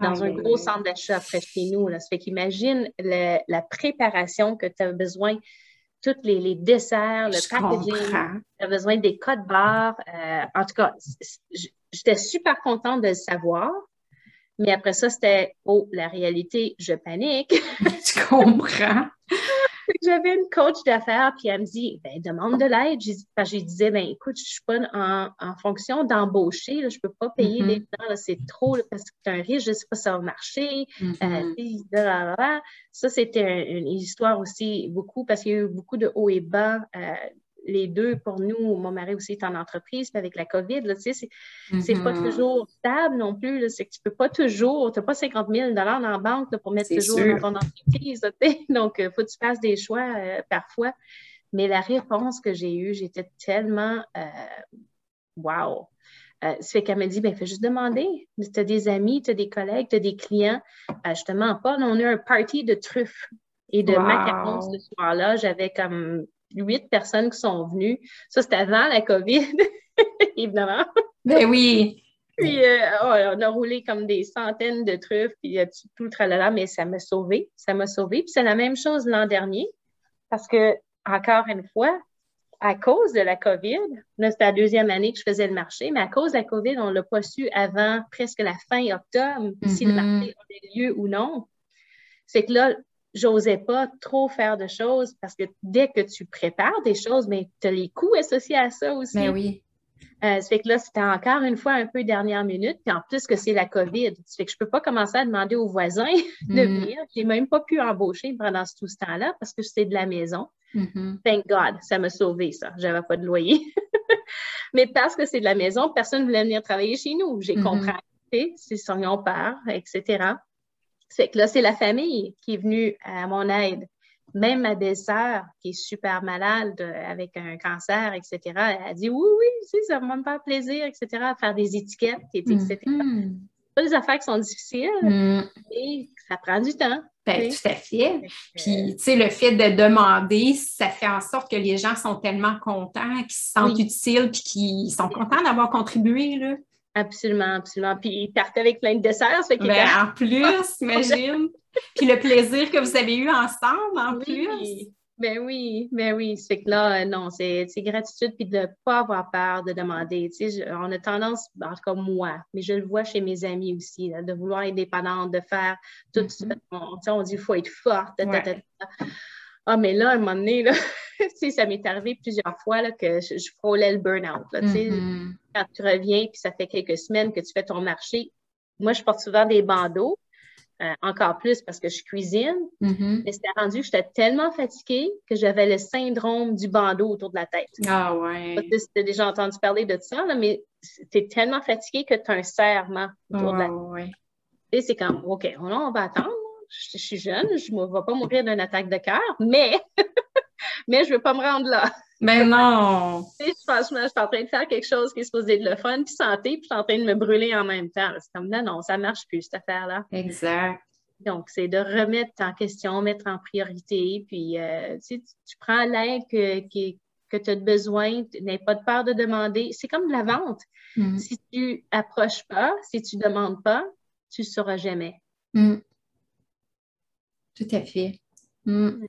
dans un gros centre d'achat près de chez nous. Là. Ça fait qu'imagine la préparation que tu as besoin, tous les, desserts, le packaging, tu as besoin des codes barres. Euh, en tout cas, j'étais super contente de le savoir. Mais après ça, c'était, oh, la réalité, je panique. (laughs) tu comprends? (laughs) J'avais une coach d'affaires, puis elle me dit ben, demande de l'aide. Je disais ben, écoute, je ne suis pas en, fonction d'embaucher, je ne peux pas payer mm-hmm. les gens, c'est trop, parce que c'est un risque, je ne sais pas si ça va marcher. Mm-hmm. Euh, ça, c'était une histoire aussi beaucoup, parce qu'il y a eu beaucoup de hauts et bas. Euh, les deux, pour nous, mon mari aussi est en entreprise, puis avec la COVID, là, tu sais, c'est pas mm-hmm. toujours stable non plus. C'est que tu peux pas toujours, tu n'as pas 50 000 dans la banque pour mettre toujours dans ton entreprise. (laughs) Donc, il euh, faut que tu fasses des choix euh, parfois. Mais la réponse que j'ai eue, j'étais tellement euh, wow! Euh, ça fait qu'elle m'a dit, ben, fais juste demander. Tu as des amis, tu as des collègues, tu as des clients. Euh, justement, pas, on a eu un party de truffes et de macarons ce soir-là. J'avais comme huit personnes qui sont venues. Ça, c'était avant la COVID, (laughs) évidemment. Ben oui. Puis, euh, oh, on a roulé comme des centaines de truffes, puis tout le tralala, mais ça m'a sauvé. Ça m'a sauvé. Puis, c'est la même chose l'an dernier, parce que, encore une fois, à cause de la COVID, là, c'était la deuxième année que je faisais le marché, mais à cause de la COVID, on ne l'a pas su avant presque la fin octobre, si le mm-hmm. marché avait lieu ou non. C'est que là, j'osais pas trop faire de choses parce que dès que tu prépares des choses, mais tu as les coûts associés à ça aussi. Mais ben oui. Euh, ça fait que là, c'était encore une fois un peu dernière minute. Puis en plus que c'est la COVID. Ça fait que je ne peux pas commencer à demander aux voisins (laughs) de mm. venir. Je n'ai même pas pu embaucher pendant tout ce temps-là parce que c'était de la maison. Mm-hmm. Thank God, ça m'a sauvé ça. J'avais pas de loyer. (laughs) Mais parce que c'est de la maison, personne ne voulait venir travailler chez nous. J'ai mm-hmm. compris, c'est son père, etc. C'est que là, c'est la famille qui est venue à mon aide. Même ma belle-sœur, qui est super malade euh, avec un cancer, etc., elle a dit oui, oui, ça va me faire plaisir, etc., à faire des étiquettes, etc. Mm pas des affaires qui sont difficiles, mm. mais ça prend du temps. Ben, tout à fait. Puis, tu sais, le fait de demander, ça fait en sorte que les gens sont tellement contents, qu'ils se sentent utiles, puis qu'ils sont contents d'avoir contribué, là. Absolument, absolument. Puis ils partent avec plein de desserts. Ça fait ben, en plus, (laughs) imagine. Puis le plaisir que vous avez eu ensemble, en plus. Ben oui, ben oui. C'est que là, euh, non, c'est gratitude puis de ne pas avoir peur de demander. On a tendance, en tout cas moi, mais je le vois chez mes amis aussi, de vouloir être dépendante, de faire tout mm-hmm. ça. On, on dit qu'il faut être forte. Ah, mais là, à un moment donné, là, (laughs) ça m'est arrivé plusieurs fois là, que je, frôlais le burn-out. Mm-hmm. Quand tu reviens, puis ça fait quelques semaines que tu fais ton marché, moi, je porte souvent des bandeaux. Euh, encore plus parce que je cuisine. Mm-hmm. Mais c'était rendu que j'étais tellement fatiguée que j'avais le syndrome du bandeau autour de la tête. Ah ouais. Tu as déjà entendu parler de ça, mais tu es tellement fatiguée que tu as un serrement autour de la tête. Ouais. C'est comme, OK, on va attendre. Je, suis jeune, je ne vais pas mourir d'une attaque de cœur, mais, (laughs) mais je ne veux pas me rendre là. Mais (laughs) non! je, franchement, je suis en train de faire quelque chose qui est supposé être le fun, puis santé, puis je suis en train de me brûler en même temps. C'est comme, non, non, ça ne marche plus, cette affaire-là. Exact. Donc, c'est de remettre en question, mettre en priorité, puis euh, tu, tu, prends l'aide que, que, tu as besoin, n'aie pas de peur de demander. C'est comme de la vente. Mm. Si tu approches pas, si tu ne demandes pas, tu ne sauras jamais. Mm. Tout à fait. Mm.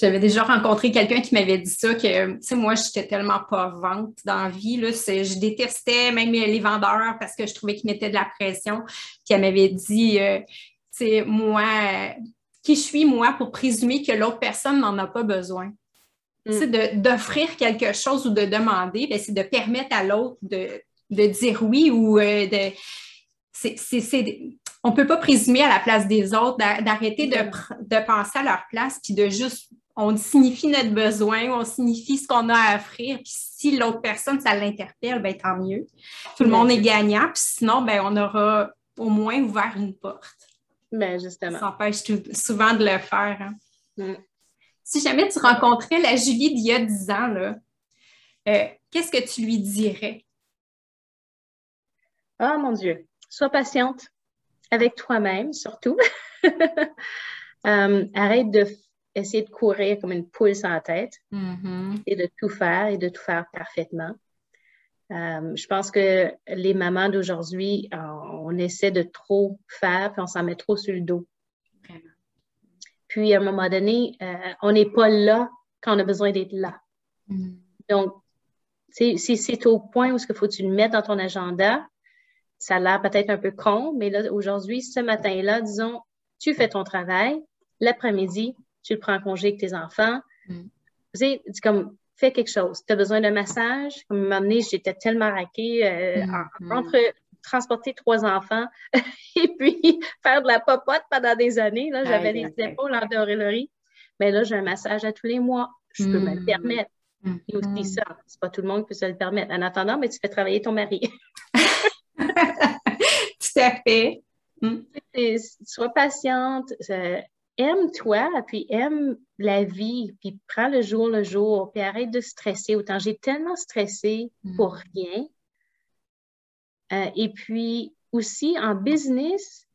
J'avais déjà rencontré quelqu'un qui m'avait dit ça, que, tu sais, moi, je n'étais tellement pas vente dans la vie. Là, je détestais même les vendeurs parce que je trouvais qu'ils mettaient de la pression. Puis elle m'avait dit, euh, tu sais, moi, qui je suis, moi, pour présumer que l'autre personne n'en a pas besoin. Tu sais, mm. d'offrir quelque chose ou de demander, ben, c'est de permettre à l'autre de, dire oui ou euh, de. C'est, on ne peut pas présumer à la place des autres, d'arrêter de, de, penser à leur place puis de juste on signifie notre besoin, on signifie ce qu'on a à offrir. Puis si l'autre personne, ça l'interpelle, ben tant mieux. Tout le monde est gagnant. Puis sinon, ben, on aura au moins ouvert une porte. Ben, justement. Ça empêche souvent de le faire. Hein. Mm. Si jamais tu rencontrais la Julie d'il y a 10 ans, euh, qu'est-ce que tu lui dirais? Ah, mon Dieu. Sois patiente avec toi-même, surtout. (laughs) Euh, arrête de essayer de courir comme une poule sans tête mm-hmm. et de tout faire et de tout faire parfaitement. Euh, je pense que les mamans d'aujourd'hui, euh, on essaie de trop faire, puis on s'en met trop sur le dos. Puis, à un moment donné, euh, on n'est pas là quand on a besoin d'être là. Mm-hmm. Donc, si c'est au point où il faut que tu le mettes dans ton agenda, ça a l'air peut-être un peu con, mais là, aujourd'hui, ce matin-là, disons, tu fais ton travail, l'après-midi, tu le prends en congé avec tes enfants. Mm. Tu sais, comme, fais quelque chose. Tu as besoin d'un massage. Comme un moment donné, j'étais tellement raquée euh, mm-hmm. entre transporter trois enfants (laughs) et puis faire de la popote pendant des années. Là, j'avais des épaules en. Mais là, j'ai un massage à tous les mois. Je peux me le mm. permettre. Et aussi ça, c'est pas tout le monde qui peut se le permettre. En attendant, mais tu fais travailler ton mari. (laughs) (laughs) tout à fait. Sois patiente, aime-toi, puis aime la vie, puis prends le jour le jour, puis arrête de stresser autant. J'ai tellement stressé mm. pour rien. et puis aussi en business,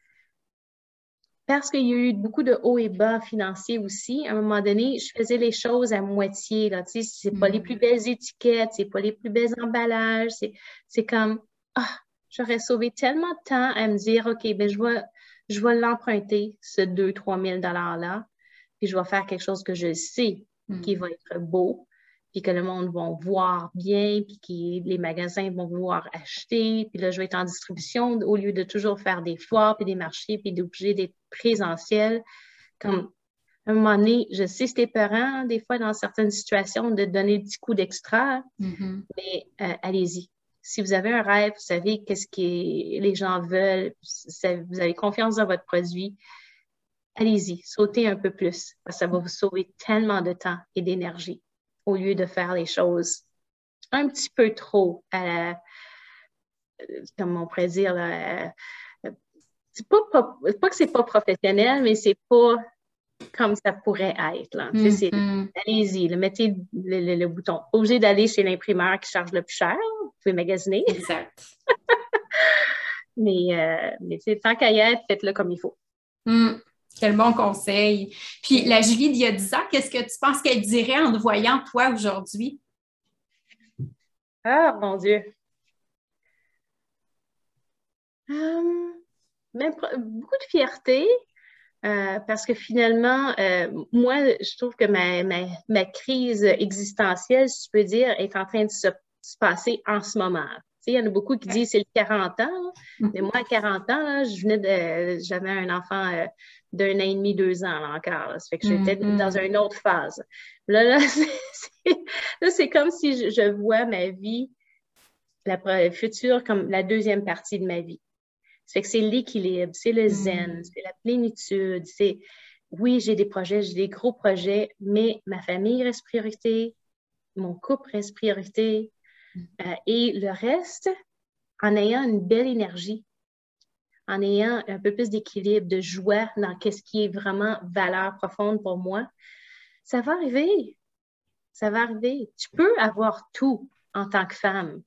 parce qu'il y a eu beaucoup de hauts et bas financiers aussi, à un moment donné, je faisais les choses à moitié. Là, tu sais, c'est pas les plus belles étiquettes, c'est pas les plus belles emballages, c'est comme, ah, j'aurais sauvé tellement de temps à me dire, OK, ben je vais, je vais l'emprunter, ce 2-3 000 $-là, puis je vais faire quelque chose que je sais qui hmm. va être beau, puis que le monde va voir bien, puis que les magasins vont vouloir acheter, puis là, je vais être en distribution au lieu de toujours faire des foires, puis des marchés, puis d'obliger d'être présentiel. Comme, à un moment donné, je sais c'était parents, des fois, dans certaines situations, de donner des petits coups d'extra, mm-hmm. mais euh, allez-y. Si vous avez un rêve, vous savez qu'est-ce que les gens veulent, vous avez confiance dans votre produit, allez-y, sautez un peu plus, parce que ça va vous sauver tellement de temps et d'énergie au lieu de faire les choses un petit peu trop à comme on pourrait dire, c'est pas, pas, que c'est pas professionnel, mais c'est pas comme ça pourrait être. Mm-hmm. Allez-y, mettez le, bouton. Obligé d'aller chez l'imprimeur qui charge le plus cher. Pouvez magasiner. Exact. (laughs) mais euh, mais tant qu'à y être, faites-le comme il faut. Mm. Quel bon conseil. Puis la Julie d'il y a 10 ans, qu'est-ce que tu penses qu'elle dirait en te voyant toi aujourd'hui? Ah, mon Dieu. Hum, beaucoup de fierté. Euh, parce que finalement, euh, moi, je trouve que ma, crise existentielle, si tu peux dire, est en train de se, passer en ce moment. il y en a beaucoup qui disent c'est le 40 ans, mm. (laughs) mais moi, à 40 ans, je venais de, j'avais un enfant euh, d'un an et demi, deux ans encore. Ça fait que j'étais mm-hmm. dans une autre phase. Là, là, (laughs) c'est comme si je, vois ma vie, la future, comme la deuxième partie de ma vie. Ça fait que c'est l'équilibre, c'est le zen, mm. c'est la plénitude, c'est oui, j'ai des projets, j'ai des gros projets, mais ma famille reste priorité, mon couple reste priorité, mm. Euh, et le reste, en ayant une belle énergie, en ayant un peu plus d'équilibre, de joie dans ce qui est vraiment valeur profonde pour moi, ça va arriver. Ça va arriver. Tu peux avoir tout en tant que femme,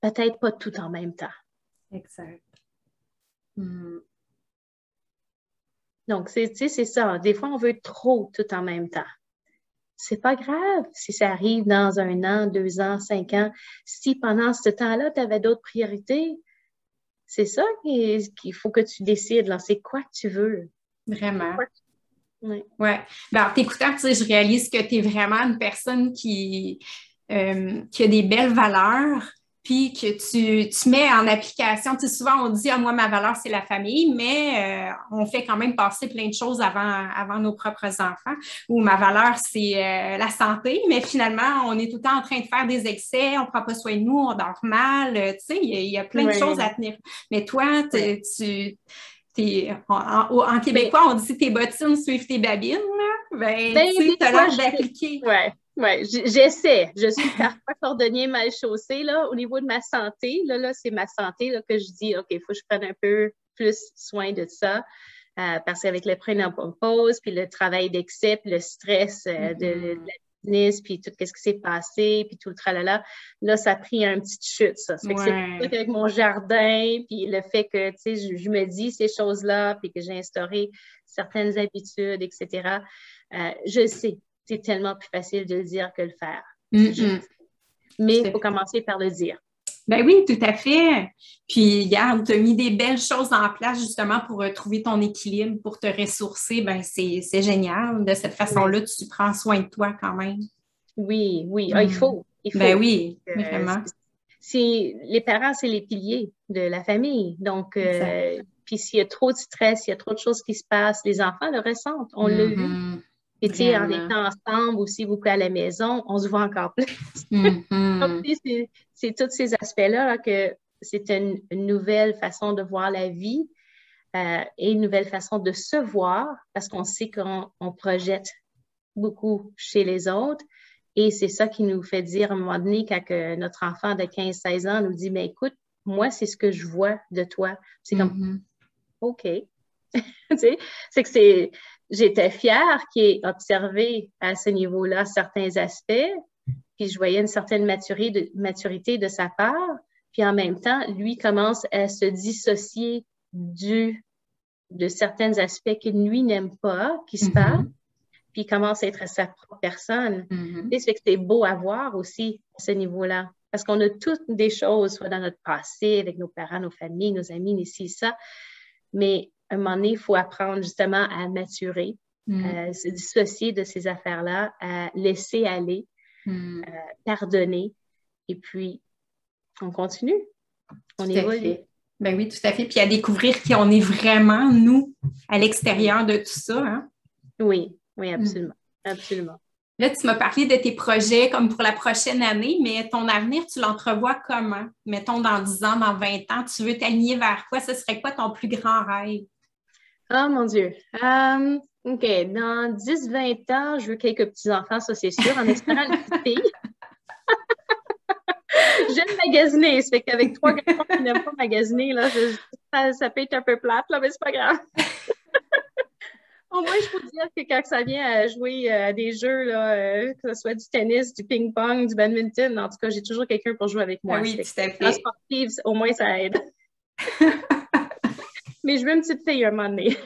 peut-être pas tout en même temps. Exact. Hmm. Donc, c'est ça. Des fois, on veut trop tout en même temps. C'est pas grave si ça arrive dans un an, deux ans, cinq ans. Si pendant ce temps-là, tu avais d'autres priorités, c'est ça qu'il faut que tu décides. C'est quoi que tu veux? Vraiment. Oui. Ouais. Ben, en t'écoutant, je réalise que tu es vraiment une personne qui, euh, qui a des belles valeurs, puis que tu, tu, mets en application. Tu sais, souvent, on dit, ah, moi, ma valeur, c'est la famille, mais euh, on fait quand même passer plein de choses avant, avant nos propres enfants. Ou ma valeur, c'est euh, la santé, mais finalement, on est tout le temps en train de faire des excès, on ne prend pas soin de nous, on dort mal. Tu sais, il y, a plein de choses à tenir. Mais toi, tu. en, québécois, on dit tes bottines suivent tes babines. Là. Ben, ben tu as l'air d'appliquer. Ouais. Oui, j'essaie. Je suis (laughs) parfois cordonnier mal chaussé. Là, au niveau de ma santé, là, là c'est ma santé là, que je dis, OK, il faut que je prenne un peu plus soin de ça. Euh, parce qu'avec le pause, puis le travail d'excès, puis le stress euh, de, mm-hmm. la business, puis tout ce qui s'est passé, puis tout le tralala, là, ça a pris un petit chute, ça. ça fait que c'est avec mon jardin, puis le fait que, tu sais, je, me dis ces choses-là, puis que j'ai instauré certaines habitudes, etc. Euh, je sais c'est tellement plus facile de le dire que le faire. Mais il faut commencer par le dire. Ben oui, tout à fait. Puis, regarde, tu as mis des belles choses en place justement pour euh, trouver ton équilibre, pour te ressourcer. Ben, c'est génial. De cette façon-là, tu prends soin de toi quand même. Oui, oui, ah, il, faut, il Ben oui, vraiment. les parents, c'est les piliers de la famille. Donc, euh, puis s'il y a trop de stress, il y a trop de choses qui se passent, les enfants le ressentent. On l'a vu. Et tu sais, en étant ensemble aussi beaucoup à la maison, on se voit encore plus. Mm-hmm. (laughs) c'est tous ces aspects-là que c'est une, nouvelle façon de voir la vie euh, et une nouvelle façon de se voir parce qu'on sait qu'on projette beaucoup chez les autres. Et c'est ça qui nous fait dire à un moment donné, quand notre enfant de 15-16 ans nous dit, mais écoute, moi, c'est ce que je vois de toi. C'est comme, mm-hmm. OK. (laughs) c'est que c'est, j'étais fière qu'il ait observé à ce niveau-là certains aspects, puis je voyais une certaine maturité de, maturité de sa part. Puis en même temps, lui commence à se dissocier du, de certains aspects qu'il lui n'aime pas, qui se mm puis il commence à être sa propre personne. Mm fait que c'est beau à voir aussi à ce niveau-là. Parce qu'on a toutes des choses, soit dans notre passé, avec nos parents, nos familles, nos amis, ici, ça. Mais un moment donné, il faut apprendre justement à maturer, mm. à se dissocier de ces affaires-là, à laisser aller, mm. pardonner. Et puis, on continue. On évolue. Ben oui, tout à fait. Puis à découvrir qui on est vraiment, nous, à l'extérieur de tout ça. Hein? Oui, oui, mm. absolument. Absolument. Là, tu m'as parlé de tes projets comme pour la prochaine année, mais ton avenir, tu l'entrevois comment? Mettons dans 10 ans, dans 20 ans, tu veux t'aligner vers quoi? Ce serait quoi ton plus grand rêve? Oh mon Dieu. Um, OK. Dans 10-20 ans, je veux quelques petits-enfants, ça c'est sûr, en espérant une petite fille. J'aime magasiner. Ça fait qu'avec trois garçons qui n'aiment pas magasiner, là, ça, peut être un peu plate, là, mais c'est pas grave. (laughs) Au moins, je peux dire que quand ça vient à jouer euh, à des jeux, là, euh, que ce soit du tennis, du ping-pong, du badminton, en tout cas, j'ai toujours quelqu'un pour jouer avec moi. Ah oui, tout à fait. sportive, au moins, ça aide. (laughs) Mais je veux une petite fille un moment donné.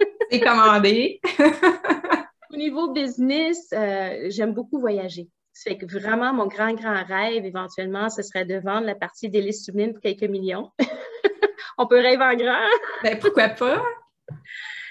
(laughs) C'est commandé. (laughs) Au niveau business, euh, j'aime beaucoup voyager. Ça fait que vraiment, mon grand, grand rêve, éventuellement, ce serait de vendre la partie des listes sublimes pour quelques millions. (laughs) On peut rêver en grand. Ben, pourquoi pas?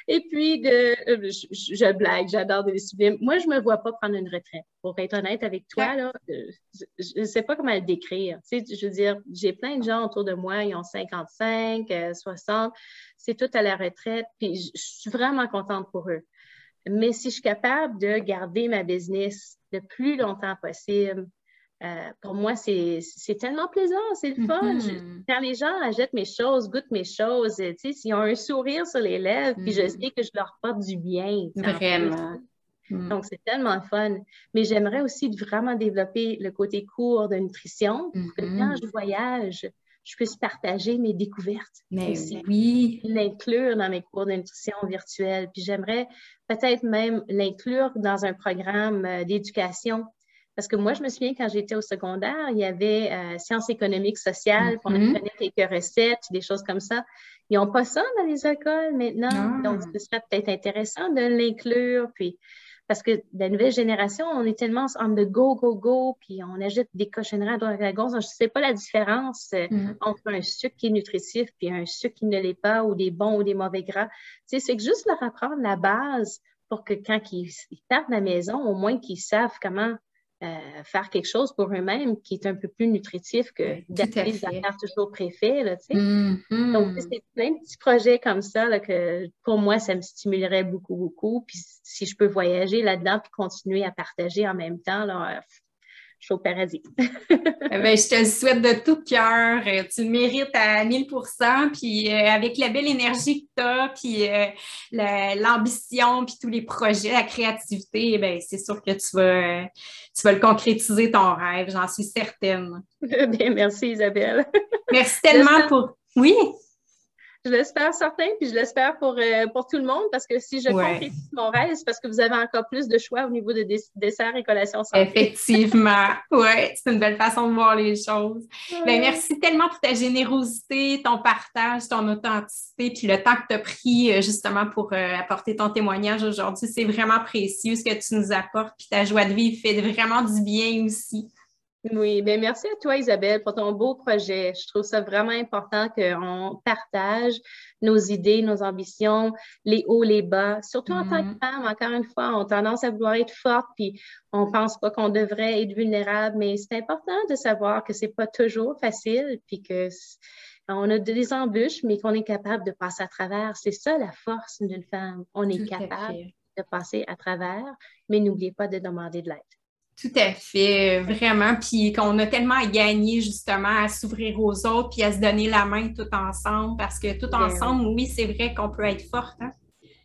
Et puis, de, euh, je, blague, j'adore des sublimes. Moi, je ne me vois pas prendre une retraite. Pour être honnête avec toi, là, euh, je ne sais pas comment le décrire. Tu sais, je veux dire, j'ai plein de gens autour de moi, ils ont 55, 60, euh, c'est tout à la retraite, puis je, je suis vraiment contente pour eux. Mais si je suis capable de garder ma business le plus longtemps possible, euh, pour moi, c'est tellement plaisant, c'est le fun. Mm-hmm. quand les gens achètent mes choses, goûtent mes choses, tu sais, s'ils ont un sourire sur les lèvres, puis je mm. sais que je leur porte du bien. Vraiment. Mm. Donc, c'est tellement fun. Mais j'aimerais aussi vraiment développer le côté court de nutrition pour que quand mm-hmm. je voyage, je puisse partager mes découvertes. Mais oui. L'inclure dans mes cours de nutrition virtuelle. Puis j'aimerais peut-être même l'inclure dans un programme euh, d'éducation parce que moi, je me souviens quand j'étais au secondaire, il y avait euh, sciences économiques sociales, on mm-hmm. apprenait quelques recettes, des choses comme ça. Ils n'ont pas ça dans les écoles maintenant. Ah. Donc, ce serait peut-être intéressant de l'inclure. Puis, parce que la nouvelle génération, on est tellement en de go, go, go, puis on ajoute des cochonneries à droite à gauche. Je ne sais pas la différence euh, mm-hmm. entre un sucre qui est nutritif puis un sucre qui ne l'est pas, ou des bons ou des mauvais gras. Tu sais, c'est juste leur apprendre la base pour que quand ils, ils partent de la maison, au moins qu'ils savent comment euh, faire quelque chose pour eux-mêmes qui est un peu plus nutritif que d'appeler des affaires toujours préfets. Là, mm-hmm. Donc, c'est plein de petits projets comme ça là, que pour moi, ça me stimulerait beaucoup, beaucoup. Puis si je peux voyager là-dedans puis continuer à partager en même temps, là, je suis au paradis. (laughs) Eh ben, je te le souhaite de tout cœur. Euh, tu le mérites à 1000% Puis euh, avec la belle énergie que tu as, puis euh, l'ambition, puis tous les projets, la créativité, eh ben, c'est sûr que tu vas, tu vas le concrétiser ton rêve, j'en suis certaine. (laughs) Bien, merci Isabelle. Merci tellement pour. Oui? Je l'espère certain, puis je l'espère pour, euh, pour tout le monde, parce que si je ouais. mon rêve, c'est parce que vous avez encore plus de choix au niveau des desserts et collations Effectivement, (laughs) oui, c'est une belle façon de voir les choses. Ben, merci tellement pour ta générosité, ton partage, ton authenticité, puis le temps que tu as pris euh, justement pour euh, apporter ton témoignage aujourd'hui. C'est vraiment précieux ce que tu nous apportes, puis ta joie de vivre fait vraiment du bien aussi. Oui, bien merci à toi, Isabelle, pour ton beau projet. Je trouve ça vraiment important qu'on partage nos idées, nos ambitions, les hauts, les bas. Surtout en tant que mm-hmm. femme, encore une fois, on a tendance à vouloir être forte, puis on pense pas qu'on devrait être vulnérable, mais c'est important de savoir que c'est pas toujours facile, puis que on a des embûches, mais qu'on est capable de passer à travers. C'est ça la force d'une femme. On est capable de passer à travers, mais n'oubliez pas de demander de l'aide. Tout à fait, vraiment. Puis qu'on a tellement à gagner justement à s'ouvrir aux autres puis à se donner la main tout ensemble parce que tout ben ensemble, oui, c'est vrai qu'on peut être forte. Hein?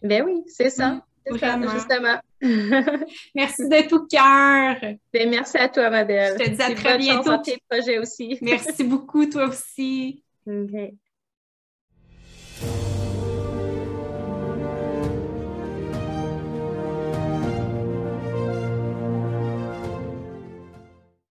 Ben oui, c'est ça. vraiment. justement. (laughs) (laughs) merci de tout cœur. Ben, merci à toi, ma belle. Je te dis à très bientôt. tes projets aussi. merci beaucoup, toi aussi. (laughs)